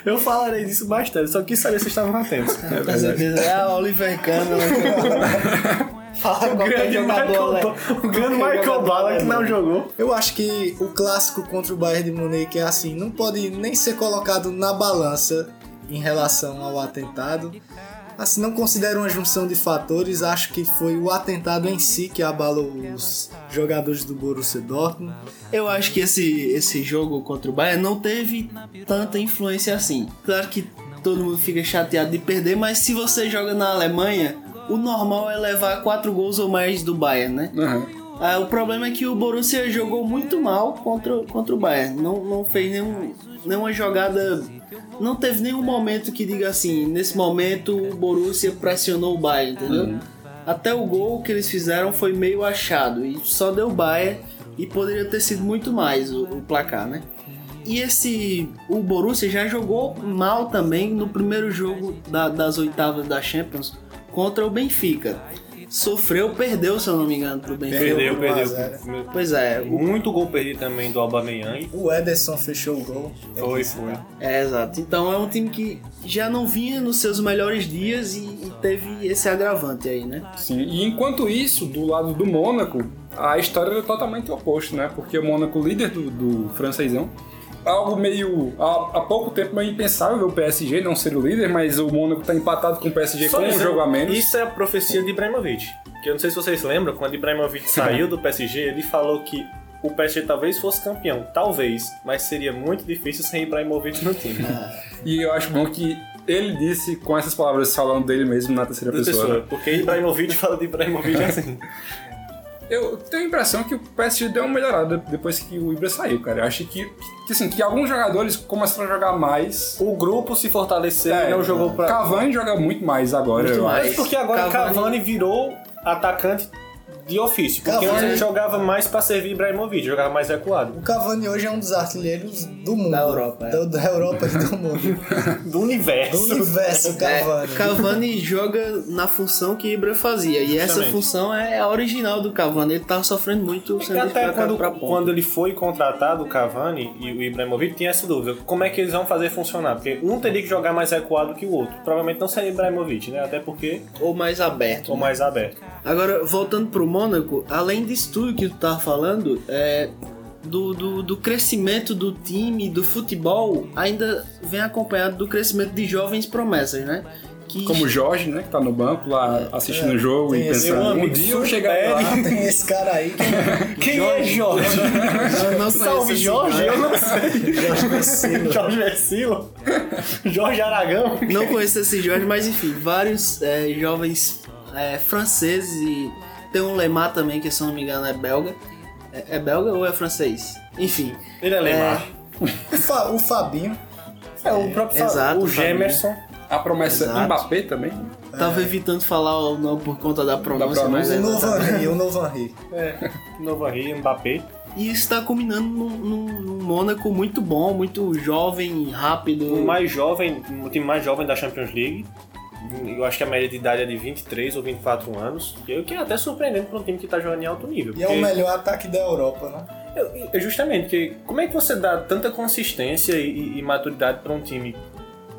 Eu falarei disso bastante, só quis saber se vocês estavam atentos. Com certeza. É a Oliver Kahn. né? Fala O grande jogador, Michael, né? O grande Michael Bala que alemão. não jogou. Eu acho que o clássico contra o Bayern de Munique é assim, não pode nem ser colocado na balança em relação ao atentado. Assim, não considero uma junção de fatores, acho que foi o atentado em si que abalou os jogadores do Borussia Dortmund. Eu acho que esse, esse jogo contra o Bayern não teve tanta influência assim. Claro que todo mundo fica chateado de perder, mas se você joga na Alemanha, o normal é levar quatro gols ou mais do Bayern, né? Aham. Ah, o problema é que o Borussia jogou muito mal contra, contra o Bayern. Não, não fez nenhum, nenhuma jogada. Não teve nenhum momento que diga assim: nesse momento o Borussia pressionou o Bayern, entendeu? Até o gol que eles fizeram foi meio achado e só deu Bayern e poderia ter sido muito mais o, o placar, né? E esse. O Borussia já jogou mal também no primeiro jogo da- das oitavas da Champions contra o Benfica. Sofreu, perdeu, se eu não me engano, pro Benfica. Perdeu, perdeu. Pois é, Muito gol perdido também do Aubameyang. O Ederson fechou o gol. Foi, citar. é exato. Então é um time que já não vinha nos seus melhores dias e, e teve esse agravante aí, né? Sim, e enquanto isso, do lado do Mônaco, a história era totalmente oposta, né? Porque o Mônaco, líder do, do francesão, algo meio. Há, há pouco tempo meio impensável ver o PSG não ser o líder, mas o Mônaco tá empatado com o PSG Só com um jogo a menos. Isso é a profecia de Ibrahimovic. Que eu não sei se vocês lembram, quando Ibrahimovic saiu do PSG, ele falou que o PSG talvez fosse campeão. Talvez, mas seria muito difícil sem Ibrahimovic no time. E eu acho bom que ele disse com essas palavras falando dele mesmo na terceira pessoa. pessoa. né? Porque Ibrahimovic fala de Ibrahimovic assim. Eu tenho a impressão que o PSG deu uma melhorada depois que o Ibra saiu, cara. Eu acho que, que, assim, que alguns jogadores começaram a jogar mais. O grupo se fortaleceu É, e não jogou pra. Cavani joga muito mais agora, Muito eu mais. acho. Mas porque agora Cavani- Cavani... virou atacante de ofício. Porque Cavani- antes ele jogava mais pra servir Ibrahimovic, jogava mais recuado. O Cavani hoje é um dos artilheiros do mundo. Da Europa, é. Da, da Europa e do mundo. Do universo. Do universo, É, Cavani. Cavani joga na função que Ibra fazia. E essa função é a original do Cavani. Ele tá sofrendo muito sendo Até quando, pra ponta. quando ele foi contratado, o Cavani e o Ibrahimovic, tinha essa dúvida. Como é que eles vão fazer funcionar? Porque um teria que jogar mais recuado que o outro. Provavelmente não seria Ibrahimovic, né? Até porque Ou mais aberto. ou mais aberto. Agora, voltando pro Mônaco, além disso tudo que tu tava falando, é, do, do, do crescimento do time, do futebol, ainda vem acompanhado do crescimento de jovens promessas, né? Que Como o Jorge, né, que tá no banco lá assistindo o jogo e pensando, um dia eu chegar lá. Tem esse cara aí que Quem é Jorge? eu não Salve Jorge? Eu não sei. Jorge Vecino. Jorge Versilo? Jorge Aragão? Não conheço esse Jorge, mas enfim, vários é, jovens é, franceses e tem um Lemar também, que se eu não me engano é belga. É, é belga ou é francês? Enfim. Ele é Lemar. O, Fa- o Fabinho. É, o próprio Exato, o. Gemerson. A promessa Exato. Mbappé também. Tava evitando falar o nome por conta da pronúncia, Da mas pronúncia. é O Novo. Henri, o Novo Henri. É, Novo Henri, Mbappé. E isso tá culminando num, num- num Mônaco muito bom, muito jovem, rápido. O mais jovem, o time mais jovem da Champions League. Eu acho que a média de idade é de 23 ou 24 anos. O que é até surpreendente para um time que tá jogando em alto nível. E é o melhor ataque da Europa, né? Eu- eu- Justamente, porque como é que você dá tanta consistência e, e maturidade para um time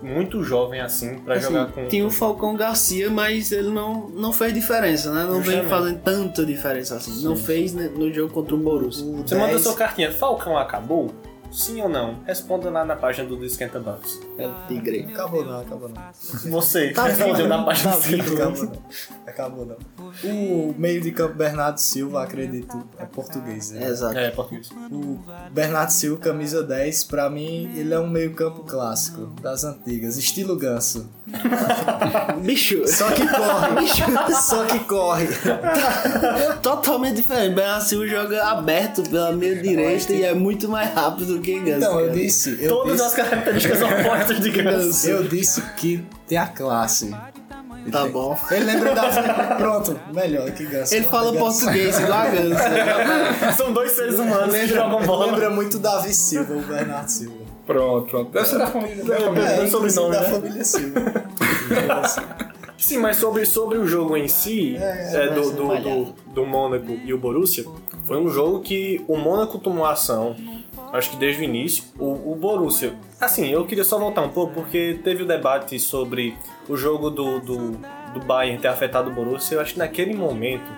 muito jovem assim, para Assim, jogar com. Tinha o Falcão Garcia, mas ele não, não fez diferença, né? Não vem Justamente. fazendo tanta diferença assim. Não fez né, no jogo contra o Borussia. O Você manda 10 sua cartinha, Falcão acabou? Sim ou não? Responda lá na página do Esquenta Bancos. É o Tigre. Acabou não, acabou não. Você, Tá respondeu na página tá do Esquenta acabou não. Acabou não. O meio de campo Bernardo Silva, acredito, é português, né? Exato. É, português. O Bernardo Silva, camisa 10, pra mim, ele é um meio campo clássico, das antigas, estilo ganso. Bicho, Só que corre, só que corre. totalmente diferente. Ben Silva joga aberto pela meia direita e é muito mais rápido do Ganso. Então, eu disse, eu Todas disse, as características opostas de Ganso. eu disse que tem a classe. Tá bom. Ele lembra da... Pronto, melhor que Ganso. Ele fala Ganso. português igual a Ganso. São dois seres humanos que jogam bola. Lembra muito Davi Silva, o Bernardo Silva. Pronto, pronto. Deve ser da família. Da família. É, Tem inclusive sobrenome, da né? família Silva. Sim, mas sobre, sobre o jogo em si, É, é, é, do, ser do, do, do Mônaco e o Borussia, foi um jogo que o Mônaco tomou ação, acho que desde o início. O, o Borussia, assim, eu queria só voltar um pouco, porque teve o debate sobre o jogo do, do, do Bayern ter afetado o Borussia. Eu acho que naquele momento,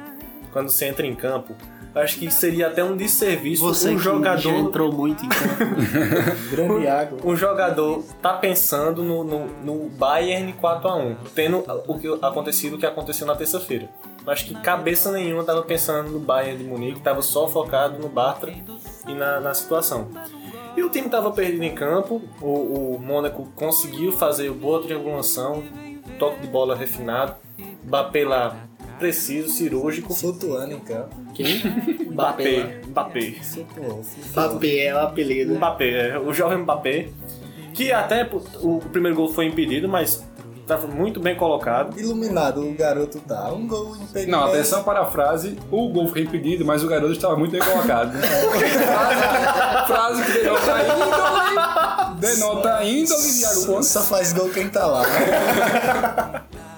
quando você entra em campo, eu acho que seria até um desserviço Você um que já jogador entrou muito em campo. Grande água. um jogador tá pensando no, no, no Bayern 4x1, tendo o que acontecido o que aconteceu na terça-feira. Acho que cabeça nenhuma tava pensando no Bayern de Munique, tava só focado no Bartra e na, na situação. E o time tava perdido em campo, o, o Mônaco conseguiu fazer boa triangulação, toque de bola refinado, Mbappé lá preciso, cirúrgico. Flutuando em campo. Quem? Mbappé, Mbappé. Mbappé é o apelido. Mbappé, é, o jovem Mbappé, que até o primeiro gol foi impedido, mas estava muito bem colocado. Iluminado o garoto tá. Um gol impedido. Não, atenção para a frase. O gol foi impedido, mas o garoto estava muito bem colocado. frase, frase que denota índole. Denota índole de Iago Pontes. Só faz gol quem tá lá.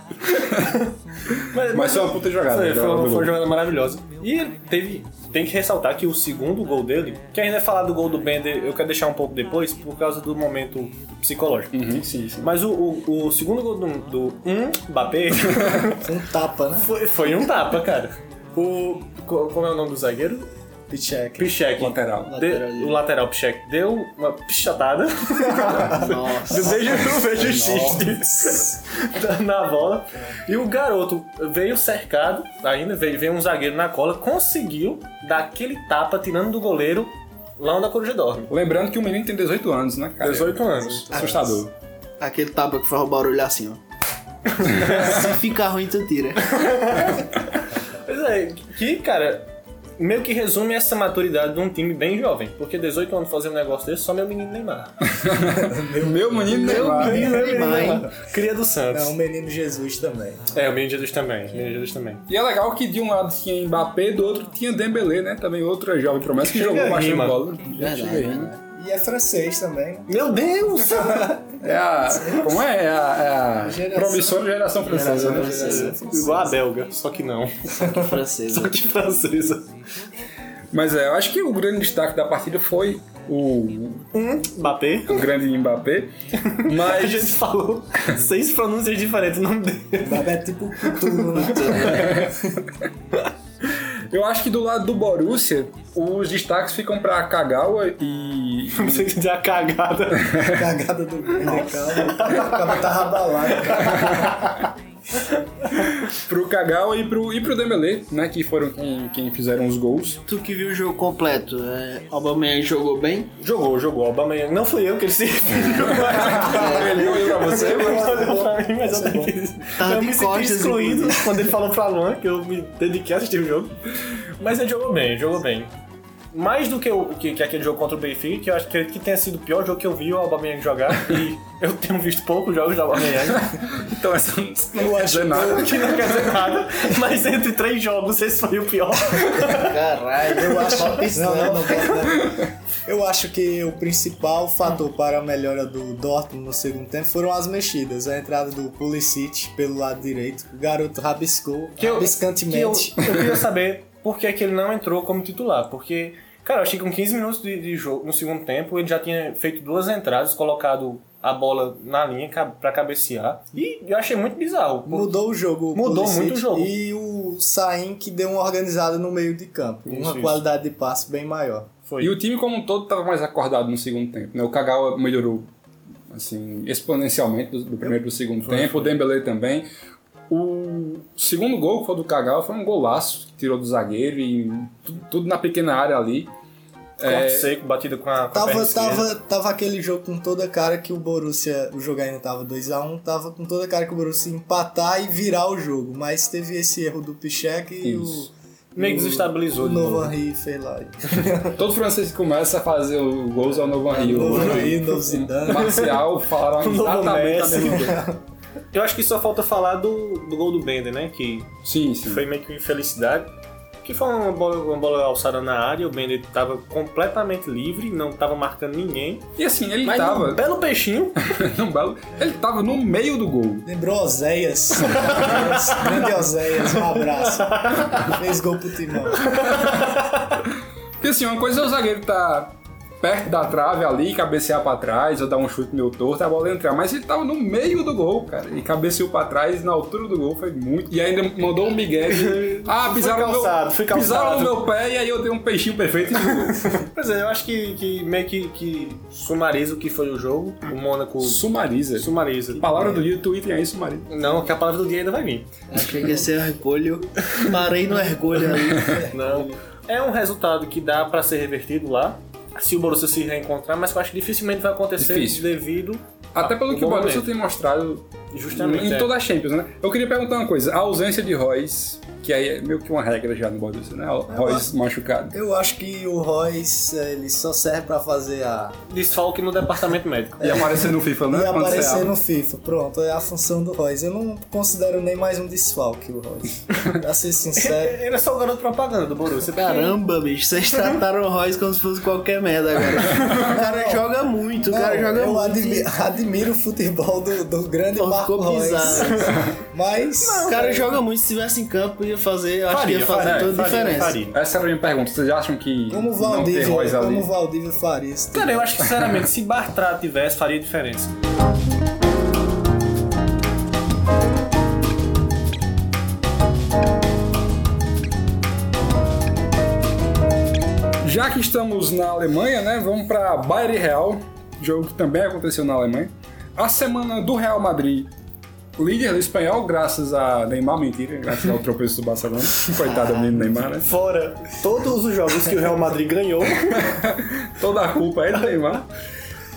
Mas foi uma puta jogada, Foi, né? foi, uma, foi uma jogada maravilhosa. E teve. Tem que ressaltar que o segundo gol dele, que ainda é falar do gol do Bender, eu quero deixar um pouco depois, por causa do momento psicológico. Uhum, sim, sim. Mas o, o, o segundo gol do, do um Mbappé Um tapa, né? foi, foi um tapa, cara. O. co- Como é o nome do zagueiro? Pichek. Pichek. Lateral. De- Lateral. o lateral Pichek deu uma pichatada. Nossa. do beijo, do beijo X na bola. E o garoto veio cercado, ainda veio, veio um zagueiro na cola, conseguiu dar aquele tapa tirando do goleiro lá onde a coruja dorme. Lembrando que o menino tem 18 anos, né, cara? 18 anos. Assustador. Aquele tapa que faz o barulho assim, ó. Se ficar ruim, tu tira. Pois é, que, cara, meio que resume essa maturidade de um time bem jovem. Porque 18 anos fazer um negócio desse, só meu menino Neymar. Meu menino Neymar. Neymar, hein? Cria do Santos. Não, o menino Jesus também. É, o menino Jesus também. O menino Jesus também. E é legal que de um lado tinha Mbappé, do outro tinha Dembélé, né? Também outra jovem promessa que jogou aí, bastante bola. Verdade, né? E é francês também. Meu Deus! É a. Como é? É a, é a Geração- promissora geração francesa, né? Igual a belga, só que não. Francesa. Só que francesa. Mas é, eu acho que o grande destaque da partida foi o, Mbappé. o grande Mbappé. A Mas. gente falou seis pronúncias diferentes no nome dele. Mbappé é tipo Cthulhu, né? Eu acho que do lado do Borussia, os destaques ficam pra Kagawa e. Não sei dizer a cagada. Cagada do. O cara tava abalado, cara. pro Kagawa e pro, e pro Dembélé, né? Que foram quem, quem fizeram os gols. Tu que viu o jogo completo, é, Aubameyang jogou bem? Jogou, jogou. Aubameyang. Não fui eu que ele se referiu. Ele olhou pra você, mas. olhou pra mim, mas eu, que- Tava eu me senti excluído quando ele falou pra Luan, que eu me dediquei a assistir o jogo. Mas ele jogou bem, jogou bem. Mais do que, o, que, que aquele jogo contra o Benfica, que eu acho que, que tenha sido o pior jogo que eu vi o Aubameyang jogar. e eu tenho visto poucos jogos do Aubameyang. Então essa não quer dizer nada. que não quer dizer nada. Mas entre três jogos, esse foi o pior. Caralho, Eu acho, não, não, não, não. Eu acho que o principal fator para a melhora do Dortmund no segundo tempo foram as mexidas. A entrada do Pulisic pelo lado direito. O garoto rabiscou Que eu, que eu, eu queria saber por que, que ele não entrou como titular. Porque, cara, eu achei que com 15 minutos de, de jogo no segundo tempo ele já tinha feito duas entradas, colocado a bola na linha pra cabecear. E eu achei muito bizarro. Mudou o jogo. Mudou Pulisic, muito o jogo. E o Sain que deu uma organizada no meio de campo. Isso, uma isso. qualidade de passe bem maior. Foi. E o time como um todo estava mais acordado no segundo tempo, né? O Kagawa melhorou assim exponencialmente do, do primeiro e do segundo tempo, o Dembélé também. O segundo gol que foi do Kagawa foi um golaço que tirou do zagueiro e tudo, tudo na pequena área ali. Corte É, seco, batido com a, com a Tava, perna esquerda. tava, tava aquele jogo com toda a cara que o Borussia, o jogo ainda tava 2x1, tava com toda a cara que o Borussia ia empatar e virar o jogo, mas teve esse erro do Pichek e Isso. o Meio que desestabilizou O novo. Henry fez lá. todo francês que começa a fazer o gols é o Novo Henry. O Novo O Henry, Novo Zidane. Marcial falaram exatamente a mesma coisa. Eu acho que só falta falar do, do gol do Bender, né? Que Sim, sim. foi meio que uma infelicidade. Que foi uma bola, uma bola alçada na área, o Bender tava completamente livre, não tava marcando ninguém. E assim, ele Mas tava. um belo peixinho. num belo- ele tava no meio do gol. Lembrou Oséias. Grande Oséias, um abraço. Fez gol pro Timão. Porque assim, uma coisa é o zagueiro tá perto da trave ali, cabecear pra trás, ou dar um chute meio torto, a bola entrar. Mas ele tava no meio do gol, cara. E cabeceou pra trás, na altura do gol, foi muito. E ainda mandou um migué de, Ah, pisaram, calçado, no, fui meu, pisaram calçado." no meu pé e aí eu dei um peixinho perfeito e. Pois é, eu acho que, que meio que, que sumariza o que foi o jogo. O Mônaco Sumariza. sumariza. Palavra do dia, Twitter aí, sumariza. Não, que a palavra do dia ainda vai vir. Achei que ia ser orgulho. Parei no orgulho ali. Não. É um resultado que dá pra ser revertido lá. Se o Borussia se reencontrar, mas eu acho que dificilmente vai acontecer Difícil. devido Até pelo que o Borussia tem mostrado Justamente. em é. toda a Champions, né? Eu queria perguntar uma coisa. A ausência de Royce, que aí é meio que uma regra já no Borussia, né? Royce machucado. Eu acho que o Royce, ele só serve pra fazer a... Desfalque no departamento médico. E aparecer no FIFA, né? E Quando aparecer no FIFA. Pronto, é a função do Royce. Eu não considero nem mais um desfalque o Royce. pra ser sincero. Ele é só o garoto propaganda do Borussia. Caramba, bicho, vocês trataram o Royce como se fosse qualquer merda agora. O cara joga muito, o cara Não, joga eu muito. admi- admiro o futebol do, do grande Português. Marco ficou Reus. bizarro. Mas. o cara joga muito, se tivesse em campo, ia fazer, eu acho Faria, que ia fazer faria, toda a faria, diferença. faria. Essa era a minha pergunta. Vocês acham que Como o não ter Valdívia, Royce ali? como o Valdívia faria isso? Cara, eu acho que sinceramente, se Bartra tivesse, faria diferença. Já que estamos na Alemanha, né, vamos para Bayern Real, jogo que também aconteceu na Alemanha. A semana do Real Madrid, líder do espanhol, graças a Neymar, mentira, graças ao tropeço do Barcelona. Coitado do menino Neymar, né? Fora todos os jogos que o Real Madrid ganhou, Toda a culpa é do Neymar.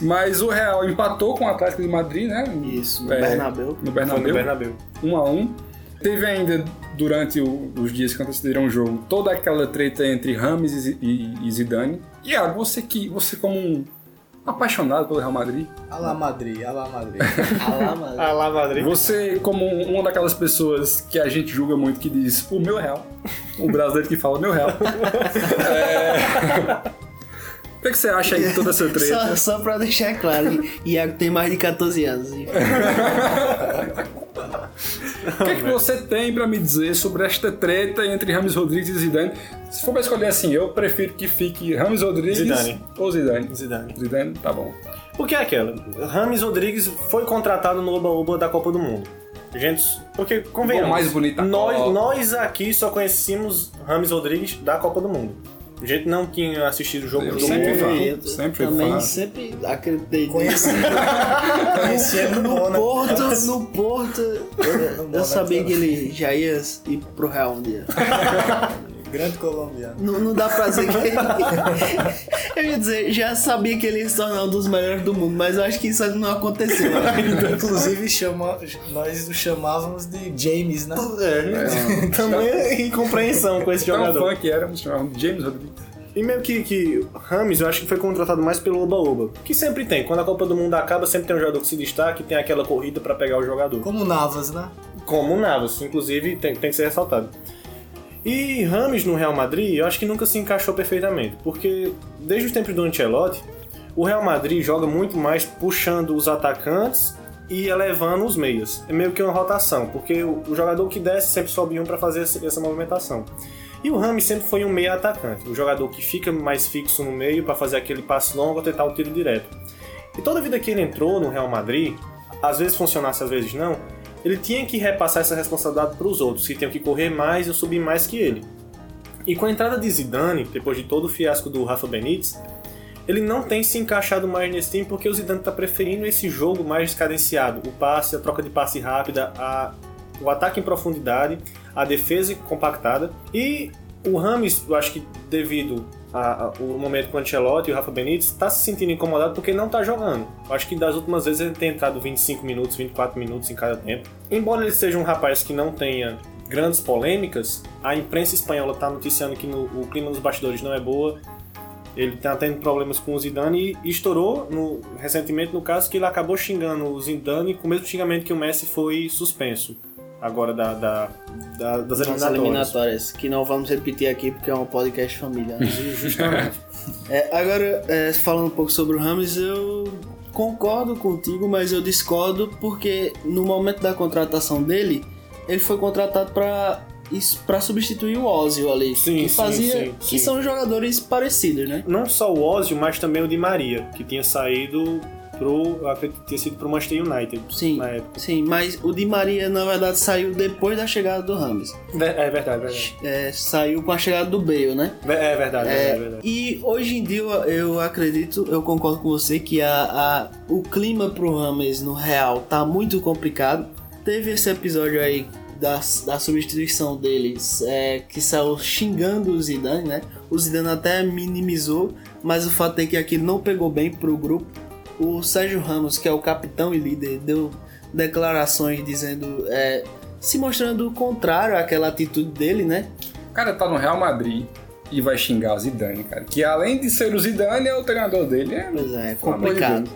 Mas o Real empatou com o Atlético de Madrid, né? Isso, no É, Bernabéu. No foi Bernabéu. no Bernabéu. 1 a 1 Teve ainda, durante o- os dias que antecederam o jogo, toda aquela treta entre Rames e, e- e Zidane. Iago, você que você como um apaixonado pelo Real Madrid, Alá Madrid, Alá Madrid. Ah, mano. Ah lá, Madrid. você como uma daquelas pessoas que a gente julga muito que diz o meu Real, o brasileiro que fala meu Real. É... O que, que você acha aí de toda essa treta? Só, só pra deixar claro, Iago tem mais de 14 anos. O que, que você tem pra me dizer sobre esta treta entre Rames Rodrigues e Zidane? Se for pra escolher assim, eu prefiro que fique Rames Rodrigues Zidane. ou Zidane. Zidane. Zidane, tá bom. Porque é aquela. Rames Rodrigues foi contratado no Oba-Oba da Copa do Mundo. Gente, porque convenhamos. O mais bonito da nós, nós aqui só conhecíamos Rames Rodrigues da Copa do Mundo. A gente não tinha assistido o jogo Eu do sempre mundo. Eu Sempre também falo. sempre acreditei Conheci. Conheci ele no No. Porto, no Porto, eu, eu sabia que ele já ia ir pro Real um dia. Grande colombiano. Não, não dá pra dizer que ele... Eu ia dizer, já sabia que ele ia se tornar um dos melhores do mundo, mas eu acho que isso não aconteceu. Inclusive, chama, nós o chamávamos de James, né? É, tamanha incompreensão com esse Tão jogador. fã que éramos, chamavam de James Rodrigues. E meio que, que Rames, eu acho que foi contratado mais pelo Oba-Oba. Que sempre tem. Quando a Copa do Mundo acaba, sempre tem um jogador que se destaca e tem aquela corrida pra pegar o jogador. Como o Navas, né? Como o Navas, inclusive, tem, tem que ser ressaltado. E Rames no Real Madrid, eu acho que nunca se encaixou perfeitamente, porque desde os tempos do Ancelotti, o Real Madrid joga muito mais puxando os atacantes e elevando os meias. É meio que uma rotação, porque o, jogador que desce sempre sobe um para fazer essa, movimentação. E o Rames sempre foi um meia atacante, o jogador que fica mais fixo no meio para fazer aquele passe longo ou tentar o tiro direto. E toda vida que ele entrou no Real Madrid, às vezes funcionasse, às vezes não, ele tinha que repassar essa responsabilidade para os outros, que tinham que correr mais e subir mais que ele. E com a entrada de Zidane, depois de todo o fiasco do Rafa Benítez, ele não tem se encaixado mais nesse time porque o Zidane está preferindo esse jogo mais cadenciado, o passe, a troca de passe rápida, a, o ataque em profundidade, a defesa compactada. E o Rames, eu acho que devido ao momento com o Ancelotti e o Rafa Benítez, está se sentindo incomodado porque não está jogando. Eu acho que das últimas vezes ele tem entrado 25 minutos, 24 minutos em cada tempo. Embora ele seja um rapaz que não tenha grandes polêmicas, a imprensa espanhola está noticiando que no- o clima nos bastidores não é boa. Ele está tendo problemas com o Zidane e estourou no- recentemente no caso que ele acabou xingando o Zidane com o mesmo xingamento que o Messi foi suspenso agora da, da- da- das eliminatórias. eliminatórias, que não vamos repetir aqui porque é um podcast família. né? Justamente. É, agora, é, falando um pouco sobre o Rames, eu concordo contigo, mas eu discordo porque no momento da contratação dele, ele foi contratado para para substituir o Ozil ali, Sim, que sim, fazia, sim, que sim. são jogadores parecidos, né? Não só o Ozil, mas também o Di Maria, que tinha saído pro. eu acredito que tinha sido pro Manchester United Sim, na época. sim, mas o Di Maria na verdade saiu depois da chegada do Rames. É verdade, verdade. É, saiu com a chegada do Bale, né? É verdade, É, é verdade. E hoje em dia eu, acredito, eu concordo com você que a, a- o clima pro Rames no Real tá muito complicado. Teve esse episódio aí da, da substituição deles é, que saiu xingando o Zidane, né? O Zidane até minimizou, mas o fato é que aquilo não pegou bem pro grupo. O Sérgio Ramos, que é o capitão e líder, deu declarações dizendo, é, se mostrando contrário àquela atitude dele, né? O cara tá no Real Madrid e vai xingar o Zidane, cara. Que além de ser o Zidane, é o treinador dele. É, Pois é, é de complicado.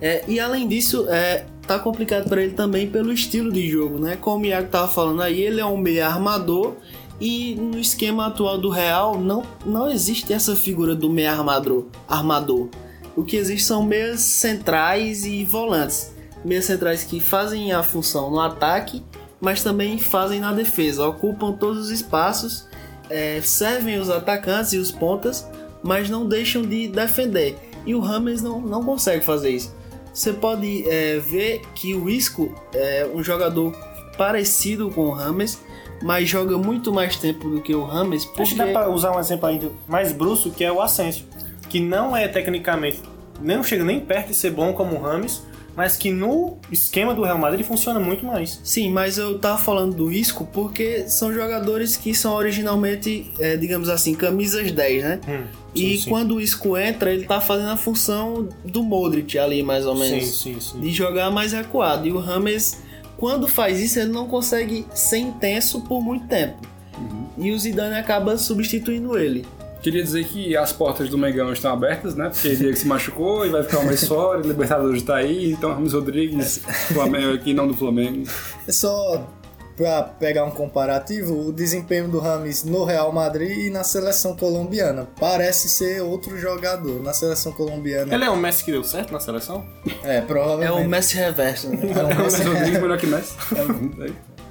É, e além disso, é, tá complicado para ele também pelo estilo de jogo, né? Como o Iago tava falando aí, ele é um meio armador e no esquema atual do Real não, não existe essa figura do meio armador, armador. O que existe são meias centrais e volantes. meias centrais que fazem a função no ataque, mas também fazem na defesa. Ocupam todos os espaços, é, servem os atacantes e os pontas, mas não deixam de defender. E o Rames não, não consegue fazer isso. Você pode é, ver que o Isco é um jogador parecido com o Rames, mas joga muito mais tempo do que o Rames. Acho que dá pra usar um exemplo ainda mais bruxo, que é o Asensio. Que não é tecnicamente, não chega nem perto de ser bom como o Rames, mas que no esquema do Real Madrid funciona muito mais. Sim, mas eu tava falando do Isco porque são jogadores que são originalmente, é, digamos assim, camisas 10, né? Hum, e sim, sim. quando o Isco entra, ele tá fazendo a função do Modric ali, mais ou menos. Sim, sim, sim. De jogar mais recuado. E o Rames, quando faz isso, ele não consegue ser intenso por muito tempo. Uhum. E o Zidane acaba substituindo ele. Queria dizer que as portas do Mengão estão abertas, né? Porque Diego se machucou e vai ficar um mês fora, o Libertadores tá aí, então Ramos Rodrigues, Flamengo aqui, não do Flamengo. É só pra pegar um comparativo, o desempenho do Rames no Real Madrid e na seleção colombiana. Parece ser outro jogador. Na seleção colombiana. Ele é o Messi que deu certo na seleção? É, É provavelmente. o Messi reverso. Né? É o Ramos Messi. Rodrigues melhor que Messi.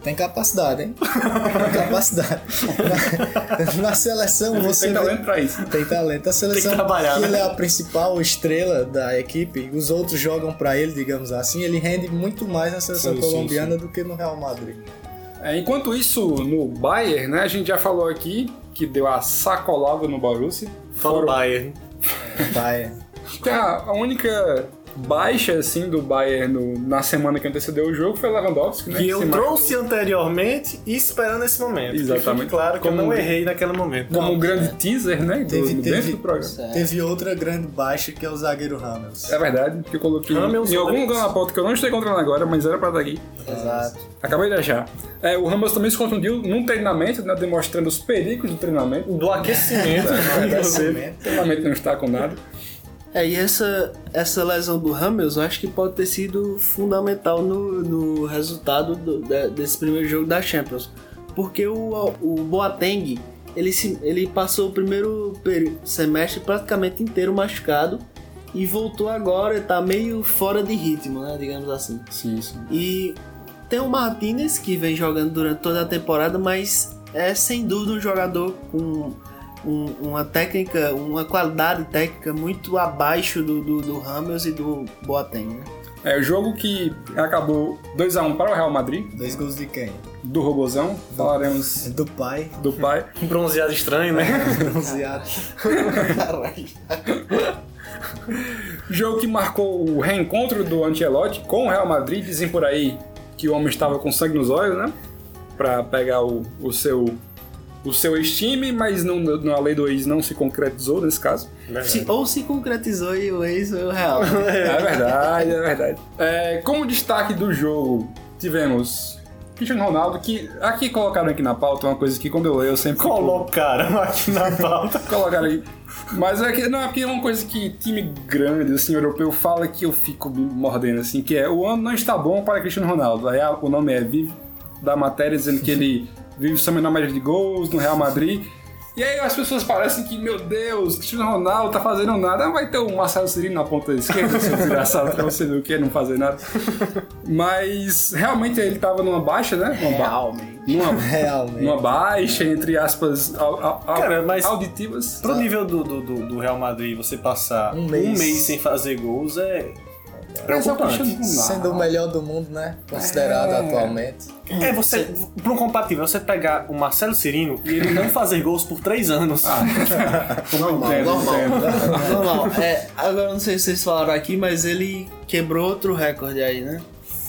Tem capacidade, hein? Tem capacidade. Na, na seleção você Tem vê- talento pra isso. Tem talento. A seleção Tem que trabalhar, né? ele é a principal estrela da equipe, os outros jogam pra ele, digamos assim. Ele rende muito mais na seleção Sim, sim, colombiana do que no Real Madrid. É, enquanto isso, no Bayern, né, a gente já falou aqui que deu a sacolada no Borussia. Fora o Bayern. Bayern. Que a, a única baixa, assim, do Bayern no- na semana que antecedeu o jogo foi Lewandowski, né? Que se eu trouxe anteriormente e esperando esse momento. Exatamente. Claro que Como- eu não errei naquele momento. Como um grande teaser, né? Do, Teve- do- teve- dentro do programa. Teve outra grande baixa que é o zagueiro Ramos. É verdade, que eu coloquei Ramos em algum lugar na pauta que eu não estou encontrando agora, mas era pra estar aqui. Exato. Acabei de achar. É, o Ramos também se contundiu num treinamento, né, demonstrando os perigos do treinamento. Do aquecimento. O treinamento não está com nada. É, e essa, essa lesão do Ramos, eu acho que pode ter sido fundamental no, no resultado do- da- desse primeiro jogo da Champions. Porque o, o Boateng, ele, se, ele passou o primeiro semestre praticamente inteiro machucado e voltou agora, tá meio fora de ritmo, né, digamos assim. Sim, sim. E tem o Martinez, que vem jogando durante toda a temporada, mas é sem dúvida um jogador com um- uma técnica, uma qualidade técnica muito abaixo do, do, do Ramos e do Boateng. Né? É o jogo que acabou 2x1 para o Real Madrid, Dois gols de quem? do Robozão. Falaremos Do pai. do pai. Um bronzeado estranho, né? Bronzeado. Jogo que marcou o reencontro do Ancelotti com o Real Madrid. Dizem por aí que o homem estava com sangue nos olhos, né? Pra pegar o, o seu o seu ex-time, mas não, na lei do ex não se concretizou nesse caso. Se- ou se concretizou e o ex foi o Real. É verdade, é verdade. É, como destaque do jogo, tivemos Cristiano Ronaldo, que aqui colocaram aqui na pauta uma coisa que quando eu leio eu sempre Colocaram aqui na pauta. colocaram aí. Mas é que, não, é porque é uma coisa que time grande, assim, europeu, fala que eu fico mordendo, assim, que é o ano não está bom para Cristiano Ronaldo. Aí a- o nome é Vive da matéria dizendo que ele vive sua menor média de gols no Real Madrid. E aí as pessoas parecem que, meu Deus, Cristiano Ronaldo tá fazendo nada. Vai ter o Marcelo Cirino na ponta esquerda, seu desgraçado, pra você ver o que não fazer nada. Mas realmente ele tava numa baixa, né? Uma ba- Realmente. Numa, Realmente. numa baixa, entre aspas, au- Cara, mas- auditivas. Pro nível do, do, do- Real Madrid, você passar Um um mês. mês, sem fazer gols é é. Ronaldo. Sendo o melhor do mundo, né? Considerado É. atualmente. É você, um compatível, você pegar o Marcelo Cirino e ele não fazer gols por três anos. Normal, normal. Normal. É, agora eu não sei se vocês falaram aqui, mas ele quebrou outro recorde aí, né?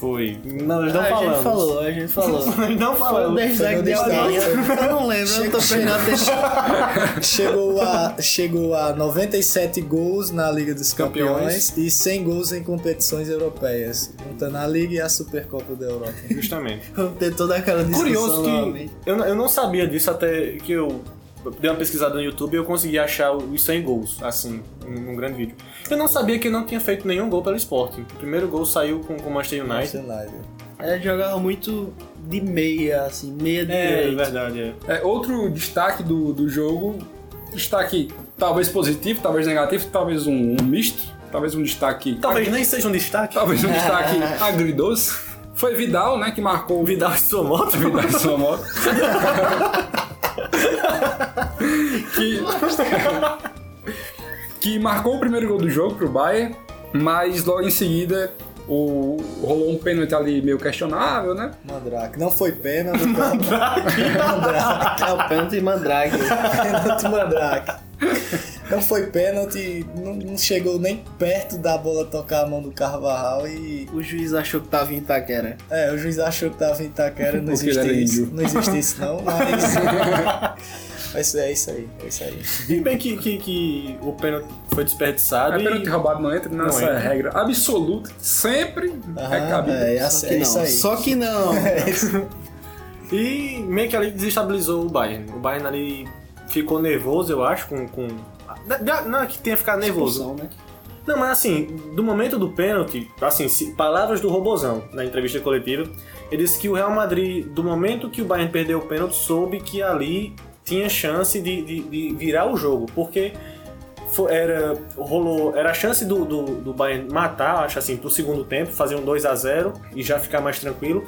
Foi. Não, nós não a falamos. gente falou, a gente falou. Nós não Foi o no de destaque. alguém. Eu não lembro, eu não tô prestando atenção. Chegou a, chegou a 97 gols na Liga dos Campeões, e 100 gols em competições europeias, juntando a Liga e a Supercopa da Europa. Justamente. Vamos ter toda aquela discussão Curioso que eu, eu não sabia disso até que eu dei uma pesquisada no YouTube e eu consegui achar os 100 gols, assim, num grande vídeo. Eu não sabia que ele não tinha feito nenhum gol pelo Sporting. O primeiro gol saiu com com o Manchester United. United. Ele jogava muito de meia, assim, meia de É, é direita. verdade, é. É, outro destaque do, do jogo, destaque talvez positivo, talvez negativo, talvez um, um misto, talvez um destaque. Talvez nem seja um destaque. Talvez um destaque agridoce. Foi Vidal, né? Que marcou o Vidal e sua moto. Vidal e sua moto. que, que marcou o primeiro gol do jogo pro Bayern, mas logo em seguida o, rolou um pênalti ali meio questionável, né? Mandrake. Não foi pênalti. Mandrake. É o pênalti Mandrake. pênalti Mandrake. Não foi pênalti, não, não chegou nem perto da bola tocar a mão do Carvajal e. O juiz achou que tava em Itaquera. É, o juiz achou que tava em Itaquera, não existe isso. Não existe isso não, mas. mas é isso aí, é isso aí. E bem que, que, que o pênalti foi desperdiçado É e... pênalti roubado não entra nessa Não entra. regra absoluta, sempre é Aham, cabível. é, é, Só é que isso não. aí. Só que não. É isso. E meio que ali desestabilizou o Bayern. O Bayern ali ficou nervoso, eu acho, com... com... Não é que tenha ficado nervoso. Expulsão, né? Não, mas assim, do momento do pênalti, assim, se- palavras do Robozão na entrevista coletiva, ele disse que o Real Madrid, do momento que o Bayern perdeu o pênalti, soube que ali tinha chance de, de- de virar o jogo, porque era, rolou, era a chance do, do, do Bayern matar, acho assim, pro segundo tempo, fazer um 2 a 0 e já ficar mais tranquilo.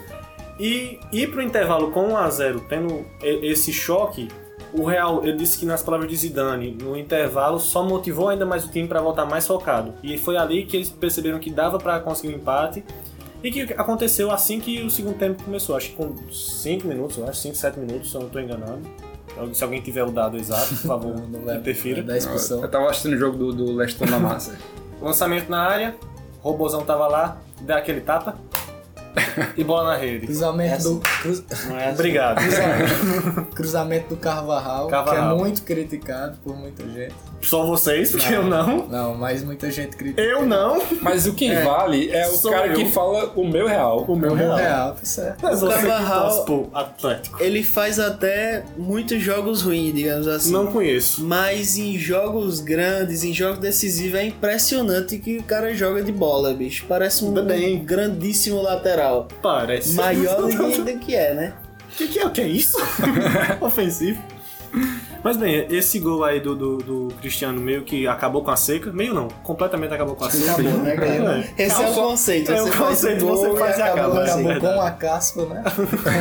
E ir pro intervalo com 1 a 0 tendo esse choque, o Real, ele disse que nas palavras de Zidane, no intervalo só motivou ainda mais o time para voltar mais focado. E foi ali que eles perceberam que dava para conseguir um empate. E que aconteceu assim que o segundo tempo começou, acho que com 5 minutos, eu acho, 5, 7 minutos, se eu não estou enganado. Se alguém tiver o dado exato, por favor, Não lembro interfira. da expulsão. Eu tava assistindo o jogo do, do Leicester na massa. Lançamento na área, Robozão tava lá, dá aquele tapa e bola na rede. Cruzamento do. cruz- Não é assim. Obrigado. cruzamento do Carvajal, Carvajal. que é muito criticado por muita gente. Só vocês, porque eu não. Não, mas muita gente critica. Eu não. Mas o que vale é o cara eu. que fala o meu real. O meu real. Real, tá certo. Mas Carvajal- torce pro Atlético. Ele faz até muitos jogos ruins, digamos assim. Não conheço. Mas em jogos grandes, em jogos decisivos, é impressionante que o cara joga de bola, bicho. Parece um Bem. grandíssimo lateral. Parece. Maior do que, do que é, né? O que, que é? O que é isso? Ofensivo. Mas bem, esse gol aí do, do, do Cristiano meio que acabou com a seca. Meio não, completamente acabou com a seca. Acabou, né, cara? Esse é o conceito. É o conceito, gol você faz e acaba, assim. Acabou com a caspa, né?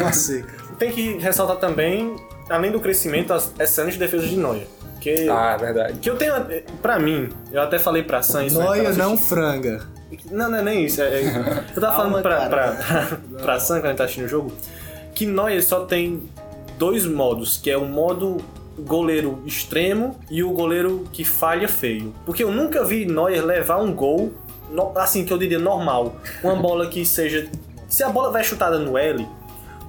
Com a seca. Tem que ressaltar também, além do crescimento, as excelentes defesas de Neuer. Que, Ah, é verdade. que eu tenho, pra mim, eu até falei pra Sam isso. né, Noia tava não franga. Não, não é nem isso. é- é- eu tava falando pra, cara. pra, pra Sam quando a gente tá assistindo o jogo que Neuer só tem dois modos, que é o modo goleiro extremo e o goleiro que falha feio. Porque eu nunca vi Neuer levar um gol, assim, que eu diria normal. Uma bola que seja... Se a bola vai chutada no L,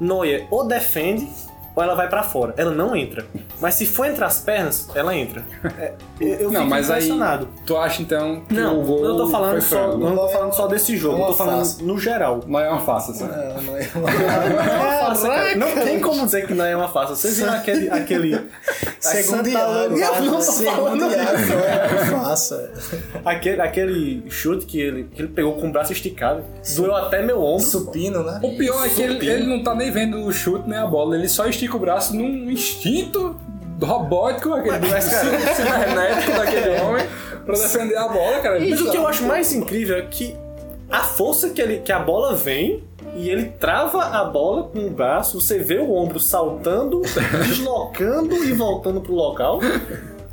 Neuer ou defende ou ela vai pra fora. Ela não entra. Mas se for entre as pernas, ela entra. É, eu eu Não, fico mas aí impressionado. tu acha então que Não, o gol eu tô falando foi só, frango? eu não tô falando só desse jogo, uma eu tô falando farsa. no geral. Não é uma farsa, assim. Não, não é Não é uma farsa, cara. Não tem como dizer que não é uma farsa. Vocês viram aquele. aquele Segundo Santa diário. Eu não tô Segundo falando diário, é faça. aquele, aquele chute que ele, que ele pegou com o braço esticado. Doeu até meu ombro. Supino, né? O pior é que ele, ele não tá nem vendo o chute nem a bola, ele só estica o braço num instinto robótico, aquele cara- cibernético daquele homem, pra defender a bola, cara. Mas o que eu acho mais incrível é que a força que, ele, que a bola vem e ele trava a bola com o braço, você vê o ombro saltando, deslocando e voltando pro local. Eu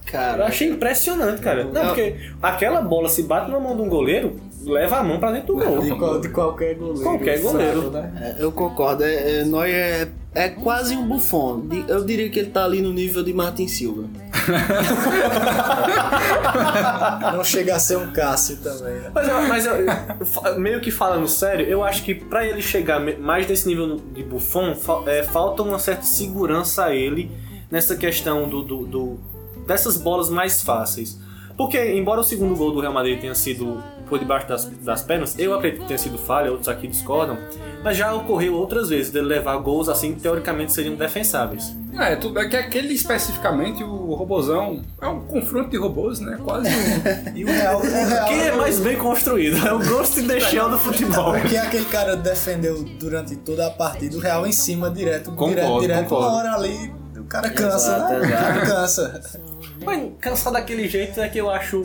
Cara, achei impressionante, cara. Não, porque aquela bola se bate na mão de um goleiro, leva a mão pra dentro do gol. De, qual- de qualquer goleiro. Qualquer goleiro. Fraco, né? é, eu concordo. É, é, Neuer é, é quase um bufão. Eu diria que ele tá ali no nível de Martin Silva. Não chega a ser um Cássio também, né? Mas, eu- mas eu- meio que falando sério, eu acho que pra ele chegar mais nesse nível de Buffon, fa- é, falta uma certa segurança a ele nessa questão do, do- do- dessas bolas mais fáceis. Porque, embora o segundo gol do Real Madrid tenha sido por debaixo das, das pernas, eu acredito que tenha sido falha, outros aqui discordam, mas já ocorreu outras vezes dele levar gols assim que teoricamente seriam defensáveis. É, tudo, é que aquele especificamente, o robozão, é um confronto de robôs, né? Quase um... E o Real, o Real Quem é mais bem construído? É o Ghost in the Shell do futebol. Porque aquele cara defendeu durante toda a partida o Real em cima direto, Concordo, direto, direto. concordo. Uma hora ali o cara cansa, Exato, né? O cara cansa. Mas cansar daquele jeito é que eu acho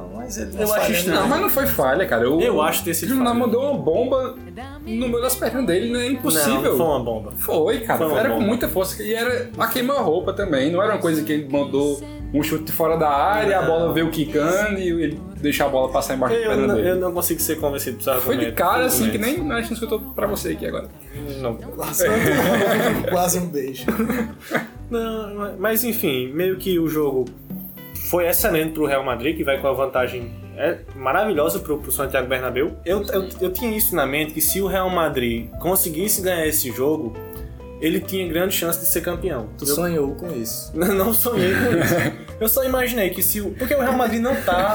Não, Mas ele Eu acho estranho. Não, mas não foi falha, cara. O, Eu acho ter sido falha. mandou uma bomba no meio das pernas dele, não é impossível. Não, não foi uma bomba. Foi, cara. Foi uma era com bomba. muita força. E era a queima-roupa também. Não era uma coisa que ele mandou um chute fora da área, a bola veio quicando e ele deixa a bola passar embaixo da Eu, perna não- dele. eu não consigo ser convencido por esse Foi de cara, assim, que argumentos. nem a gente escutou pra você aqui agora. Não. Quase um beijo. Não, mas enfim, meio que o jogo foi excelente pro Real Madrid, que vai com a vantagem é, maravilhosa pro, pro Santiago Bernabéu. Eu, eu, eu tinha isso na mente, que se o Real Madrid conseguisse ganhar esse jogo, ele tinha grande chance de ser campeão. Tu Eu- sonhou com isso. Não, não sonhei com isso. Eu só imaginei que se o... Porque o Real Madrid não tá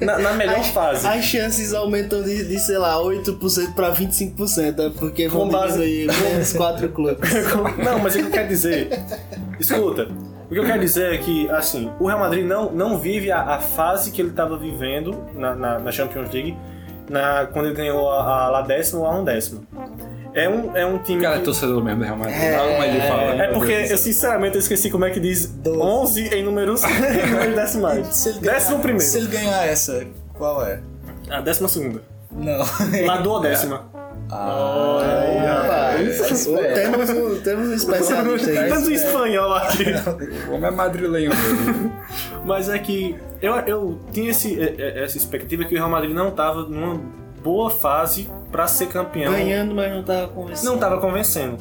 na, na melhor fase. As chances aumentam de, de, sei lá, 8% pra 25%, né? porque vão base- aí menos 4 clubes. Não, mas o que eu quero dizer. Escuta, o que eu quero dizer é que, assim, o Real Madrid não, não vive a, a fase que ele estava vivendo na, na, na Champions League na, quando ele ganhou a, a lá décimo ou a um décimo. É um, é um time. O cara é que- torcedor mesmo do Real Madrid. É, mas ele fala, é porque eu sinceramente eu esqueci como é que diz Doze. 11 em números, em números decimais. Se ele ganhar- Décimo primeiro. Se ele ganhar essa, qual é? A décima segunda. Não. Lá do décima. Rapaz, temos, um, temos um especialista aí. Tanto em espanhol aqui. O homem é madrilenho mesmo. Mas é que eu, eu tinha esse, é- é- essa expectativa que o Real Madrid não estava numa boa fase para ser campeão. Ganhando, mas não tava convencendo. Não estava convencendo.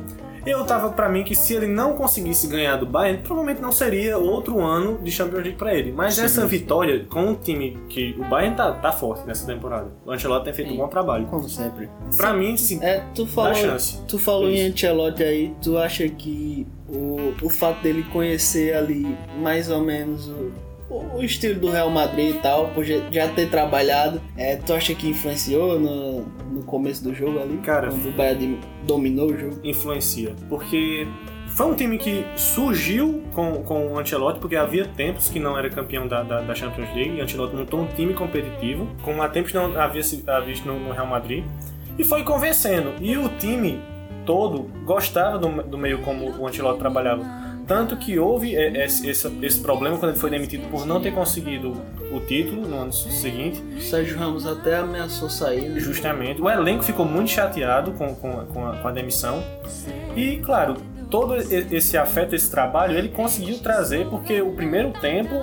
Eu tava para mim que se ele não conseguisse ganhar do Bayern, provavelmente não seria outro ano de Champions League para ele. Mas essa vitória com um time que o Bayern tá, tá forte nessa temporada. O Ancelotti tem feito um bom trabalho. Como sempre. Para mim, assim, É, tu falou, chance. tu falou em Isso. Ancelotti aí, tu acha que o, o fato dele conhecer ali mais ou menos o, o estilo do Real Madrid e tal, por já, ter trabalhado, é, tu acha que influenciou no, no começo do jogo ali? Cara, quando o Bayern dominou o jogo? influencia. Porque foi um time que surgiu com, com o Ancelotti, porque havia tempos que não era campeão da, da, da Champions League, e o Ancelotti montou um time competitivo, como há tempos não havia se havia visto no, no Real Madrid, e foi convencendo. E o time todo gostava do, do meio como o Ancelotti trabalhava. Tanto que houve é, esse, esse, esse problema quando ele foi demitido por não ter conseguido o título no ano seguinte. O Sérgio Ramos até ameaçou sair, né? Justamente. O elenco ficou muito chateado com, com, a- com, a, com a demissão. E, claro, todo esse afeto, esse trabalho, ele conseguiu trazer porque o primeiro tempo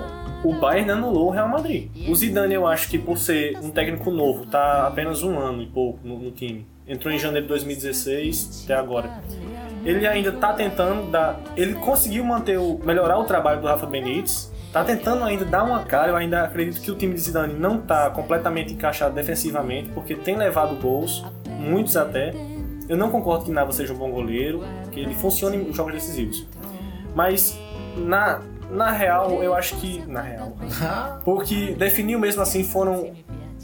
o Bayern anulou o Real Madrid. O Zidane, eu acho que por ser um técnico novo, tá apenas um ano e pouco no, no time. Entrou em janeiro de 2016 até agora. Ele ainda tá tentando dar. Ele conseguiu manter o. melhorar o trabalho do Rafa Benítez. Tá tentando ainda dar uma cara. Eu ainda acredito que o time de Zidane não tá completamente encaixado defensivamente, porque tem levado gols, muitos até. Eu não concordo que Nava seja um bom goleiro, que ele funcione em jogos decisivos. Mas na, na real, eu acho que. Na real. Porque definiu mesmo assim foram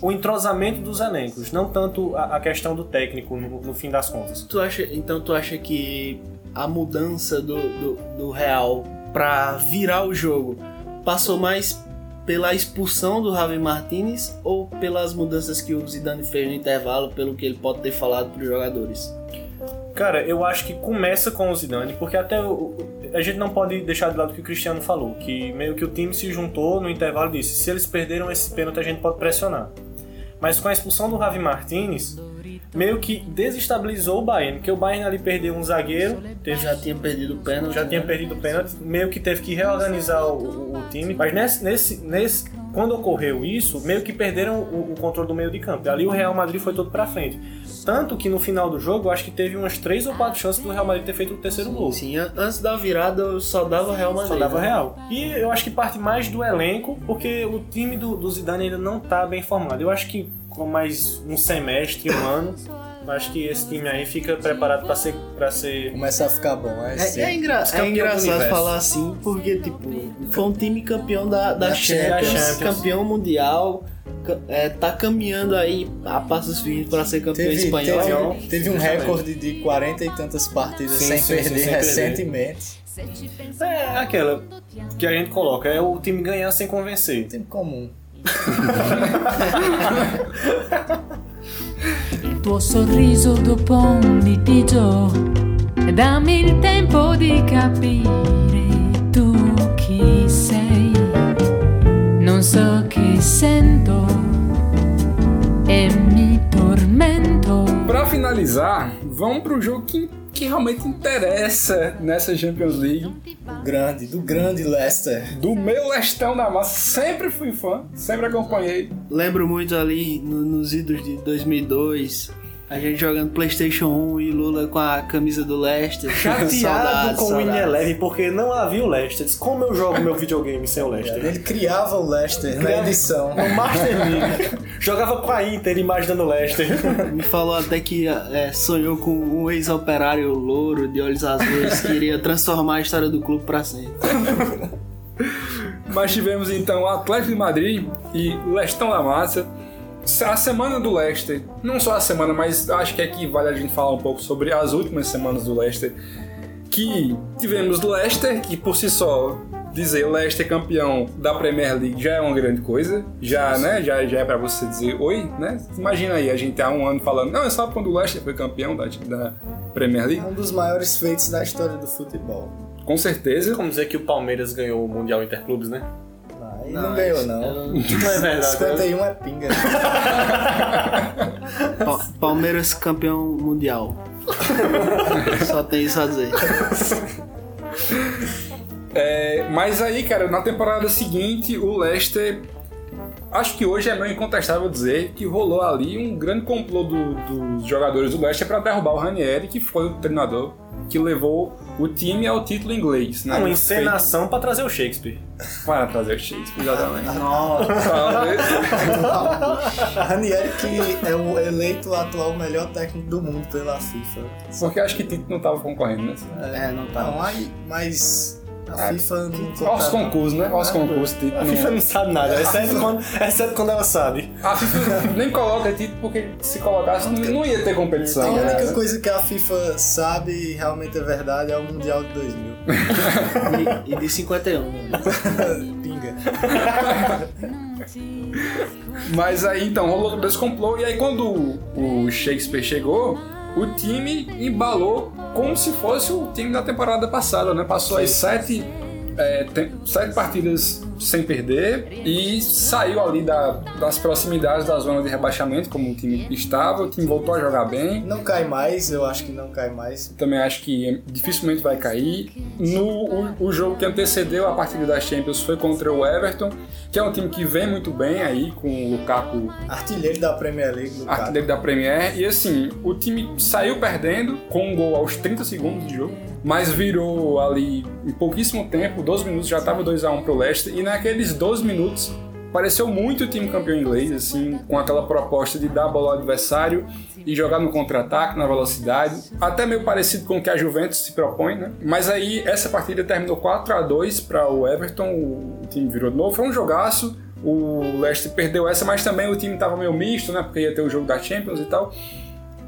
o entrosamento dos elencos, não tanto a, a questão do técnico no, no fim das contas. Tu acha, então tu acha que a mudança do, do, do Real pra virar o jogo passou mais pela expulsão do Javi Martinez ou pelas mudanças que o Zidane fez no intervalo, pelo que ele pode ter falado pros jogadores? Cara, eu acho que começa com o Zidane, porque até o- a gente não pode deixar de lado o que o Cristiano falou, que meio que o time se juntou no intervalo e disse, se eles perderam esse pênalti a gente pode pressionar. Mas com a expulsão do Javi Martinez, meio que desestabilizou o Bayern, porque o Bayern ali perdeu um zagueiro, teve Já tinha perdido o pênalti. já tinha né? perdido o pênalti, meio que teve que reorganizar o, o- o time. Mas nesse, nesse, nesse, quando ocorreu isso, meio que perderam o, o controle do meio de campo. E ali o Real Madrid foi todo pra frente. Tanto que no final do jogo, eu acho que teve umas três ou quatro chances do Real Madrid ter feito o terceiro gol. Sim, an- antes da virada eu só dava Real Madrid. Só dava né? Real. E eu acho que parte mais do elenco, porque o time do, do Zidane ainda não tá bem formado. Eu acho que com mais um semestre, um ano, acho que esse time aí fica preparado pra ser, pra ser Começa a ficar bom. É, É, sim. é, engra- é do engraçado falar assim, porque, tipo, foi um time campeão da, da, Da Champions, Champions. campeão mundial, é, tá caminhando aí a passos firmes para ser campeão Teve, espanhol. teve, teve um recorde de 40 e tantas partidas Sim, sem, sim, sim, perder sem perder. recentemente. É aquela que a gente coloca, é o time ganhar sem convencer. Tempo comum. Il tuo sorriso dopo un litigio dammi il tempo di capire tu chi sei. Non so che sento e Pra finalizar, vamos pro jogo que, que realmente interessa nessa Champions League. Grande, do grande Leicester. Do meu Lestão da Massa, sempre fui fã, sempre acompanhei. Lembro muito ali no- nos idos de 2002, a gente jogando PlayStation 1 e Lula com a camisa do Leicester. Chateado Saudades, com o. Eleven porque não havia o Leicester. Disse, Como eu jogo meu videogame sem o Leicester? Ele criava o Leicester na Criava- edição. No Master League. Jogava com a Inter imaginando o Leicester. Me falou até que é, sonhou com um ex-operário louro de olhos azuis que iria transformar a história do clube pra sempre. Mas tivemos então o Atlético de Madrid e Lestão da Massa. A semana do Leicester, não só a semana, mas acho que aqui vale a gente falar um pouco sobre as últimas semanas do Leicester. Que tivemos Leicester, que por si só dizer Leicester campeão da Premier League já é uma grande coisa. Já, né? Já, já é pra você dizer oi, né? Imagina aí, a gente há um ano falando, não, é só quando o Leicester foi campeão da, da Premier League. Um dos maiores feitos da história do futebol. Com certeza. Como dizer que o Palmeiras ganhou o Mundial Interclubes, né? Aí não, ganhou, não. Não é verdade. 51 é pinga. Pa- Palmeiras campeão mundial. Só tem isso a dizer. É, mas aí, cara, na temporada seguinte, o Leicester. Acho que hoje é meio incontestável dizer que rolou ali um grande complô do- dos jogadores do Leicester para derrubar o Ranieri, que foi o treinador que levou o time ao título inglês. Né? Uma encenação pra trazer o Shakespeare. Para trazer o Shakespeare, exatamente. Nossa. Talvez. Ranieri que é o eleito atual melhor técnico do mundo pela FIFA. Porque acho que Tito não tava concorrendo, né? É, não tá. Não, aí, mas a É. FIFA não contrata- concursos, né? Aos concursos, Tito. A não- FIFA não sabe nada, exceto quando, exceto quando ela sabe. A FIFA nem coloca Tito porque se colocasse não, não ia ter A competição. única né? coisa que a FIFA sabe e realmente é verdade é o Mundial de 2000. E, e de 51. Pinga. Mas aí então rolou todo esse complô e aí quando o o Shakespeare chegou, o time embalou como se fosse o time da temporada passada, né? Passou as sete, é, tem- sete partidas sem perder e saiu ali da- das proximidades da zona de rebaixamento, como o time estava, o time voltou a jogar bem. Não cai mais, eu acho que não cai mais. Também acho que dificilmente vai cair. No, o, o jogo que antecedeu a partida da Champions foi contra o Everton, que é um time que vem muito bem aí, com o Lukaku Artilheiro da Premier League, caso. artilheiro da Premier. E assim, o time saiu perdendo com um gol aos 30 segundos de jogo, mas virou ali em pouquíssimo tempo, 12 minutos, já estava 2x1 pro Leicester. E naqueles 12 minutos pareceu muito o time campeão inglês, assim, com aquela proposta de dar a bola ao adversário e jogar no contra-ataque, na velocidade. Até meio parecido com o que a Juventus se propõe, né? Mas aí essa partida terminou 4 a 2 para o Everton, o time virou de novo, foi um jogaço. O Leicester perdeu essa, mas também o time estava meio misto, né? Porque ia ter o jogo da Champions e tal.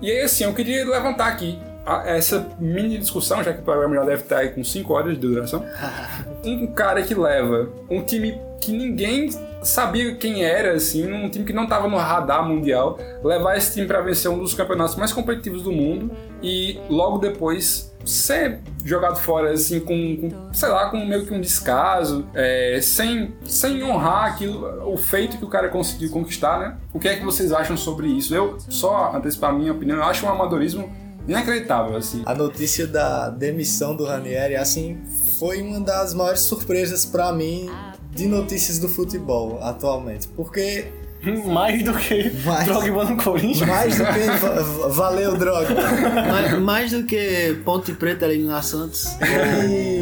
E aí, assim, eu queria levantar aqui a- essa mini discussão, já que o programa já deve estar aí com 5 horas de duração. Um cara que leva um time que ninguém sabia quem era, assim, um time que não estava no radar mundial, levar esse time para vencer um dos campeonatos mais competitivos do mundo e logo depois ser jogado fora, assim, com, com, sei lá, com meio que um descaso, é, sem, sem honrar aquilo, o feito que o cara conseguiu conquistar, né? O que é que vocês acham sobre isso? Eu, só antecipar a minha opinião, eu acho um amadorismo inacreditável, assim. A notícia da demissão do Ranieri, assim, foi uma das maiores surpresas pra mim de notícias do futebol atualmente. Porque Mais do que Mais. Drogba no Corinthians. mais do que va- va- valeu droga. Mais, mais do que Ponte Preta eliminar Santos. E...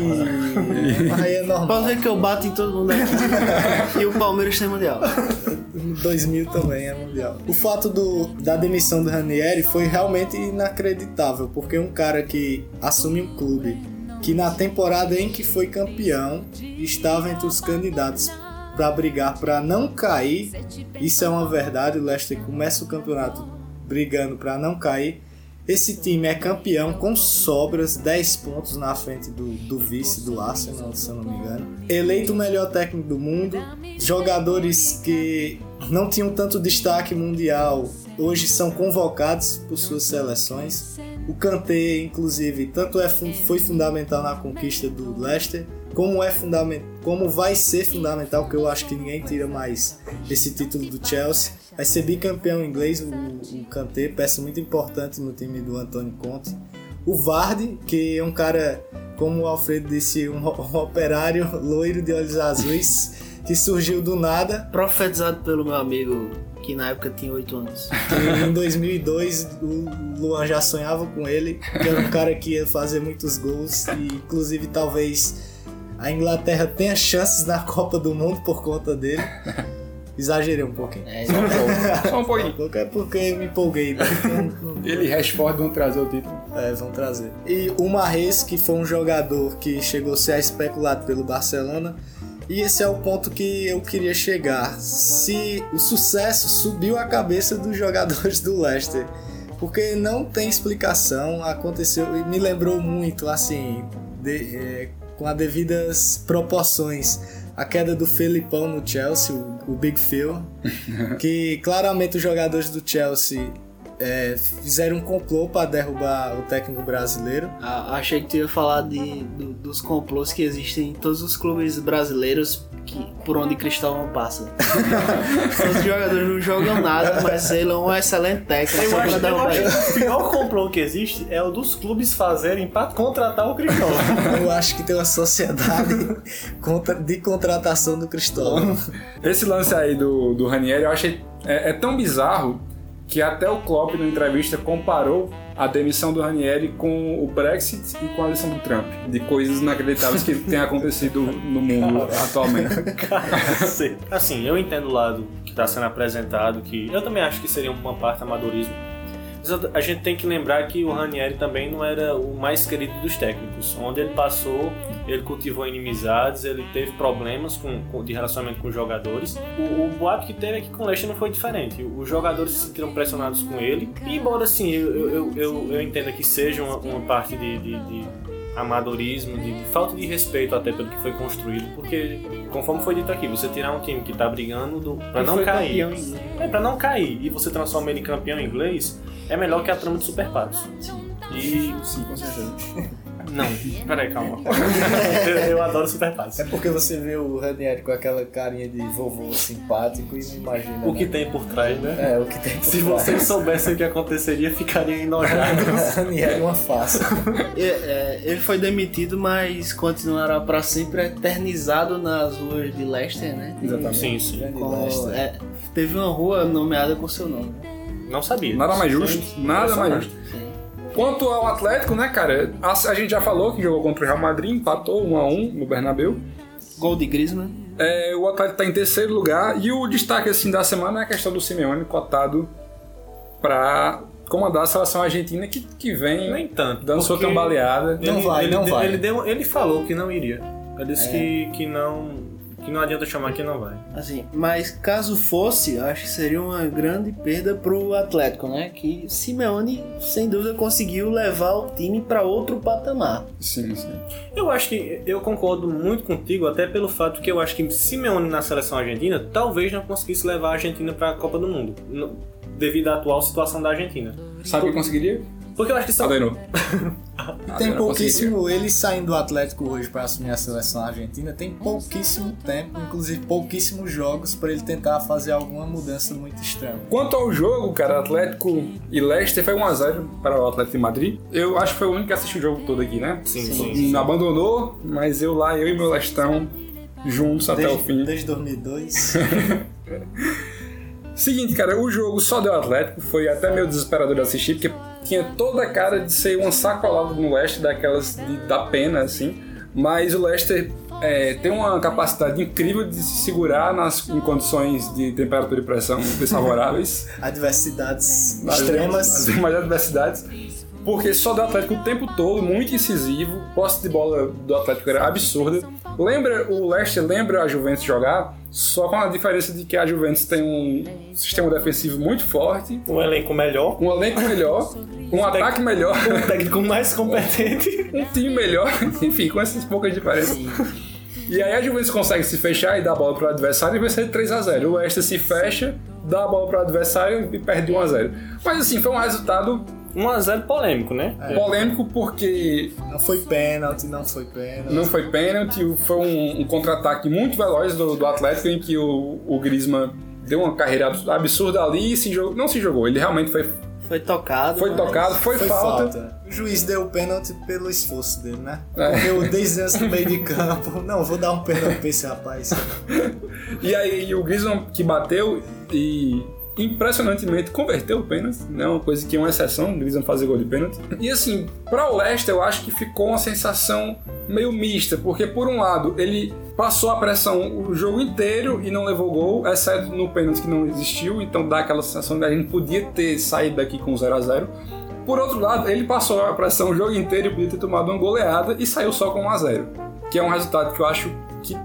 Aí é normal. Pode ver que eu bato em todo mundo aqui. e o Palmeiras tem mundial. 2000 também é mundial. O fato do, da demissão do Ranieri foi realmente inacreditável, porque um cara que assume um clube que na temporada em que foi campeão estava entre os candidatos para brigar para não cair, isso é uma verdade. O Leicester começa o campeonato brigando para não cair. Esse time é campeão com sobras, 10 pontos na frente do, do vice do Arsenal, se eu não me engano. Eleito o melhor técnico do mundo, jogadores que não tinham tanto destaque mundial hoje são convocados por suas seleções. O Kanté, inclusive, tanto é, foi fundamental na conquista do Leicester, como, é fundament, como vai ser fundamental, que eu acho que ninguém tira mais esse título do Chelsea. Vai ser bicampeão inglês, o, o Kanté, peça muito importante no time do Antônio Conte. O Vardy, que é um cara, como o Alfredo disse, um, um operário loiro de olhos azuis, que surgiu do nada. Profetizado pelo meu amigo, que na época tinha 8 anos. em 2002 o Luan já sonhava com ele, que era um cara que ia fazer muitos gols e inclusive talvez a Inglaterra tenha chances na Copa do Mundo por conta dele. Exagerei um pouquinho. É, Só um pouquinho. Pouco é porque eu me empolguei. né? Ele e Rashford vão trazer o título. É, vão trazer. E o Marres, que foi um jogador que chegou a ser especulado pelo Barcelona. E esse é o ponto que eu queria chegar. Se o sucesso subiu a cabeça dos jogadores do Leicester. Porque não tem explicação, aconteceu e me lembrou muito, assim, de- é, com as devidas proporções, a queda do Felipão no Chelsea, o, o Big Phil, que claramente os jogadores do Chelsea é, fizeram um complô para derrubar o técnico brasileiro. Ah, achei que tu ia falar de, do- dos complôs que existem em todos os clubes brasileiros que, por onde Cristóvão passa. os jogadores não jogam nada, mas ele é um excelente técnico. Eu acho, eu acho o pior complô que existe é o dos clubes fazerem pra contratar o Cristóvão. Eu acho que tem uma sociedade contra- de contratação do Cristóvão. Esse lance aí do, do Ranieri eu achei é, é tão bizarro que até o Klopp na entrevista comparou a demissão do Ranieri com o Brexit e com a eleição do Trump, de coisas inacreditáveis que têm acontecido no mundo atualmente. assim, eu entendo o lado que está sendo apresentado, que eu também acho que seria uma parte amadorismo. A- gente tem que lembrar que o Ranieri também não era o mais querido dos técnicos. Onde ele passou, ele cultivou inimizades, ele teve problemas com, com- de relacionamento com os jogadores. O, o boato que teve aqui com o Leicester não foi diferente. Os jogadores se sentiram pressionados com ele. E embora assim, eu, eu, eu, eu, entenda que seja uma, uma parte de- de- de amadorismo, de, de falta de respeito até pelo que foi construído, porque conforme foi dito aqui, você tirar um time que tá brigando do, pra Ele não cair, campeão é para não cair e você transforma ele em campeão inglês, é melhor que a trama de Super Patos. E Sim, com certeza. não, peraí, calma. eu, adoro Super Patos. É porque você vê o Ranieri com aquela carinha de vovô simpático e não imagina. O que né? tem por trás, né? É, o que tem por Se trás. vocês soubessem o que aconteceria, ficariam enojados. Ranieri é uma farsa. É, é, ele foi demitido, mas continuará para sempre eternizado nas ruas de Leicester, né? Exatamente. Sim, sim. Com- é, teve uma rua nomeada com seu nome. Não sabia. Nada mais justo, nada mais justo. Quanto ao Atlético, né, cara, a, a gente já falou que jogou contra o Real Madrid, empatou 1 a 1 no Bernabéu. Gol de Griezmann. É, o Atlético está em terceiro lugar e o destaque assim da semana é a questão do Simeone cotado para comandar a seleção argentina que, que vem Nem tanto. dando sua cambaleada. Não vai, ele, não ele, vai. Ele, deu- ele falou que não iria. Ele disse que, que não. Que não adianta chamar que não vai. Assim, mas caso fosse, eu acho que seria uma grande perda pro Atlético, né? Que Simeone, sem dúvida, conseguiu levar o time para outro patamar. Sim, sim. Eu acho que eu concordo muito contigo, até pelo fato que eu acho que Simeone na seleção argentina talvez não conseguisse levar a Argentina para a Copa do Mundo, no- devido à atual situação da Argentina. Sabe quem conseguiria? Porque eu acho que são. Adenou. E tem pouquíssimo, ele saindo do Atlético hoje para assumir a seleção argentina, tem pouquíssimo tempo, inclusive pouquíssimos jogos para ele tentar fazer alguma mudança muito extrema. Quanto ao jogo, cara, Atlético e Leicester foi 1x0 para o Atlético de Madrid. Eu acho que foi o único que assistiu o jogo todo aqui, né? Sim, Sim. sim. sim. Não abandonou, mas eu lá, eu e meu Lestrão, juntos até o Desde, fim. desde 2002. Seguinte, cara, o jogo só deu Atlético, foi até meio desesperador de assistir, porque tinha toda a cara de ser uma sacolada no Leicester, daquelas de dar pena, assim. Mas o Leicester é, tem uma capacidade incrível de se segurar nas, em condições de temperatura e pressão desfavoráveis. Adversidades As- extremas. As demais adversidades. Porque só do Atlético o tempo todo, muito incisivo. Posse de bola do Atlético era absurda. Lembra, o Leicester lembra a Juventus jogar, só com a diferença de que a Juventus tem um sistema defensivo muito forte, Um elenco melhor, um elenco melhor, um ataque melhor, um técnico mais competente. um time melhor, enfim, com essas poucas diferenças. E aí a Juventus consegue se fechar e dar a bola pro adversário e vencer de 3 a 0 O Leicester se fecha, dá a bola pro adversário e perde de 1 a 0 Mas assim, foi um resultado 1x0 polêmico, né? Polêmico porque Não foi pênalti, não foi pênalti. não foi pênalti, foi um, um contra-ataque muito veloz do, do Atlético em que o, o Griezmann deu uma carreira abs- absurda ali e se jogou, não se jogou, ele realmente foi, Foi tocado. foi tocado, foi, Foi falta. falta. O juiz deu o pênalti pelo esforço dele, né? É. Correu 10 anos no meio de campo. Não, vou dar um pênalti pra esse rapaz. E aí o Griezmann que bateu e impressionantemente converteu o pênalti, né? Uma coisa que é uma exceção, o Griezmann fazer gol de pênalti. E assim, para o Leicester eu acho que ficou uma sensação meio mista, porque por um lado ele passou a pressão o jogo inteiro e não levou gol, exceto no pênalti que não existiu, então dá aquela sensação de a gente podia ter saído daqui com 0 a 0 Por outro lado, ele passou a pressão o jogo inteiro e podia ter tomado uma goleada e saiu só com 1 a 0 que é um resultado que eu acho que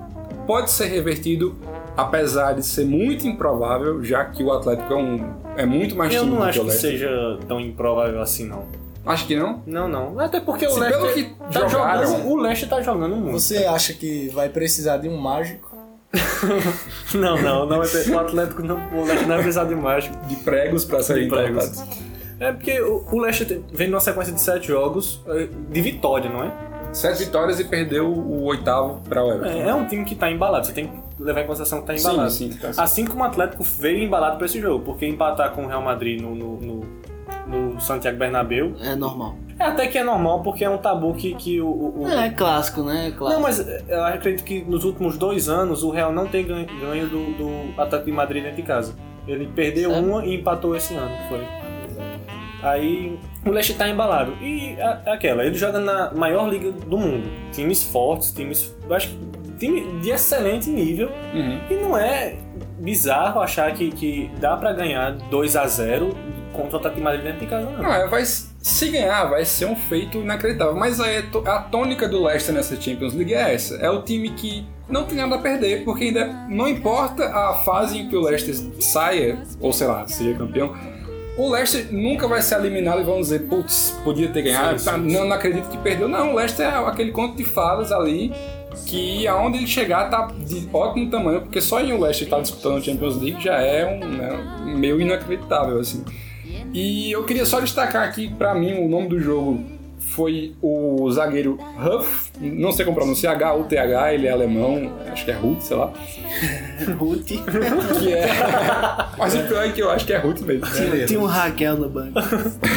pode ser revertido, apesar de ser muito improvável, já que o Atlético é, um, é muito mais Eu não do acho que o que seja tão improvável assim, não. Acho que não. Não, não. Até porque o Se Leicester pelo que tá jogaram- jogando, o Leicester tá jogando muito. Você acha que vai precisar de um mágico? Não, não, não vai ter, o Atlético não, o Leicester não vai precisar de mágico. De pregos para serem De pregos. importados. É porque o, o Leicester tem- vem numa sequência de sete jogos eh, de vitória, não é? Sete vitórias e perdeu o oitavo para o Everton. É, é um time que tá embalado, você tem que levar em consideração que tá Sim, embalado. sim, tá sim. Assim como o Atlético veio embalado pra esse jogo, porque empatar com o Real Madrid no, no, no- no Santiago Bernabéu É normal. é até que é normal, porque é um tabu que, que o, o- o- É clássico, né? Clássico. Não, mas eu acredito que nos últimos dois anos o Real não tem ganho, ganho do, do Atlético de Madrid dentro de casa. Ele perdeu Sério? uma e empatou esse ano, foi. Aí o Leicester tá embalado. E a- é aquela, ele joga na maior liga do mundo. Times fortes, times. Eu acho time de excelente nível. Uhum. E não é bizarro achar que, que dá pra ganhar 2 a 0 contra o Atlético de Madrid dentro de casa, não. Não, é, vai, se ganhar, vai ser um feito inacreditável. Mas aí, a tônica do Leicester nessa Champions League é essa. É o time que não tem nada a perder, porque ainda não importa a fase em que o Leicester saia, ou sei lá, seja campeão, o Leicester nunca vai ser eliminado e vão dizer, putz, podia ter ganhado, Sim, tá, sim, não, não acredito que perdeu. Não, o Leicester é aquele conto de fadas ali que aonde ele chegar tá de ótimo tamanho, porque só em o Leicester estar disputando a Champions League já é um né, meio inacreditável assim. E eu queria só destacar aqui, pra mim, o nome do jogo foi o zagueiro Huff, não sei como pronunciar, H-U-T-H, ele é alemão, acho que é Ruth, sei lá, Ruth. que é... Mas o pior é que eu acho que é Ruth mesmo. Tinha, tinha um Raquel no banco.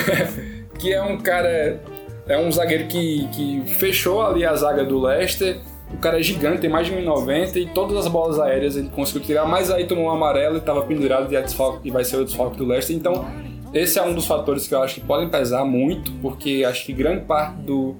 que é um cara, é um zagueiro que, que fechou ali a zaga do Leicester, o cara é gigante, tem mais de 1,90 e todas as bolas aéreas ele conseguiu tirar, mas aí tomou um amarelo e estava pendurado e, é desfalque, e vai ser o desfalque do Leicester, então esse é um dos fatores que eu acho que podem pesar muito, porque acho que grande parte do,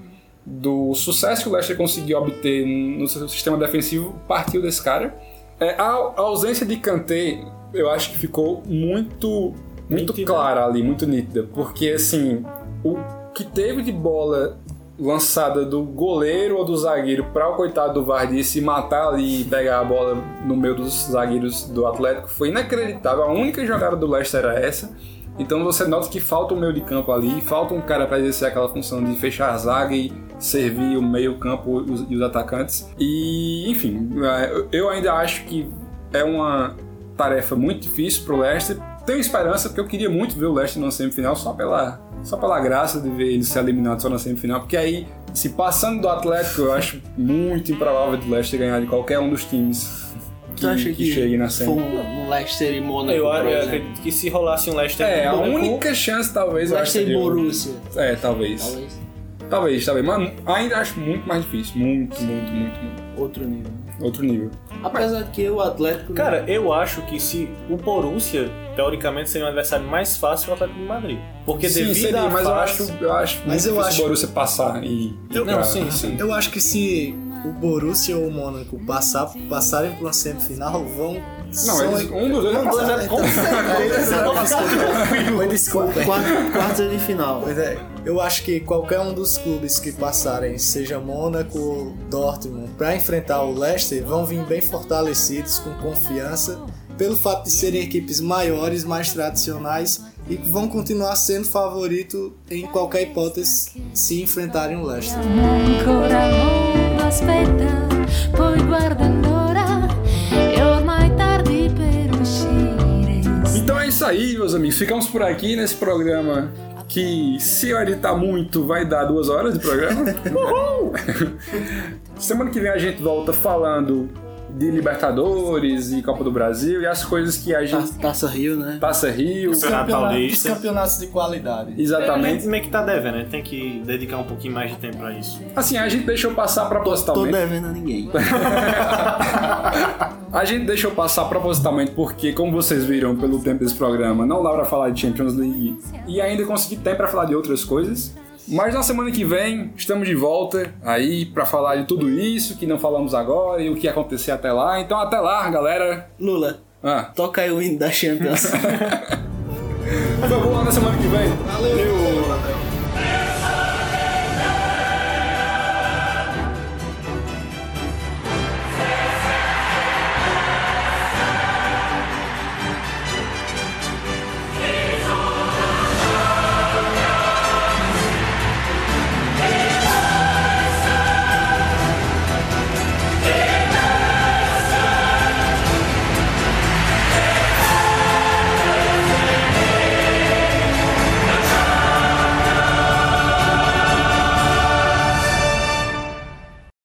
do sucesso que o Leicester conseguiu obter no seu sistema defensivo partiu desse cara. É, a, a ausência de Kanté, eu acho que ficou muito, muito Nítida. clara ali, muito nítida, porque assim, o que teve de bola lançada do goleiro ou do zagueiro para o coitado do Vardy se matar ali e pegar a bola no meio dos zagueiros do Atlético foi inacreditável. A única jogada do Leicester era essa. Então você nota que falta um meio de campo ali, falta um cara para exercer aquela função de fechar a zaga e servir o meio campo e os, e os atacantes. E, enfim, é, eu ainda acho que é uma tarefa muito difícil pro Leicester. Tenho esperança porque eu queria muito ver o Leicester na semifinal só pela, só pela graça de ver ele ser eliminado só na semifinal, porque aí, se passando do Atlético, eu acho muito improvável do Leicester ganhar de qualquer um dos times que, Tu acha que que, chegue na semi. for um, um Leicester e Mônaco, Eu, eu acredito que se rolasse um Leicester É, a Mônaco, única chance talvez Leicester e Borussia. É, talvez. Talvez. Talvez, talvez. Mas ainda acho muito mais difícil. Muito, muito, muito, muito. Outro nível. Outro nível. Apesar de que o Atlético... Cara, eu acho que se o Borussia, teoricamente, seria um adversário mais fácil que o Atlético de Madrid. Porque Sim, devido seria, mas eu acho, eu acho Mas eu difícil acho- o Borussia passar e... Eu- pra- não, sim, sim. Eu acho que se o Borussia ou o Mônaco passar, passarem para uma semifinal, vão. Não, são- eles, um dos dois dois passar. é com Desculpa. Desculpa. Quarta- Quartas de final. Pois é, eu acho que qualquer um dos clubes que passarem, seja Mônaco ou Dortmund, para enfrentar o Leicester, vão vir bem fortalecidos, com confiança, pelo fato de serem equipes maiores, mais tradicionais e que vão continuar sendo favorito em qualquer hipótese se enfrentarem o Leicester. Aspetta, poi guarda allora, è ormai tardi per uscire. Então é isso aí, meus amigos. Ficamos por aqui nesse programa que se eu editar muito vai dar duas horas de programa. Uhul! Semana que vem a gente volta falando de Libertadores e Copa do Brasil e as coisas que a gente. Taça Rio, né? Taça Rio. Campeonato Os Paulista. campeonatos de qualidade. A gente Exatamente. meio que tá devendo, né? Tem que dedicar um pouquinho mais de tempo pra isso. Assim, a gente deixou passar Tô propositalmente. devendo a ninguém. A gente deixou passar propositalmente porque, como vocês viram pelo tempo desse programa, não dá pra falar de Champions League e ainda consegui tempo pra falar de outras coisas. Mas na semana que vem estamos de volta aí pra falar de tudo isso que não falamos agora e o que acontecer até lá. Então até lá, galera. Lula, Ah, toca aí o hino da Champions. por favor, na semana que vem. Valeu!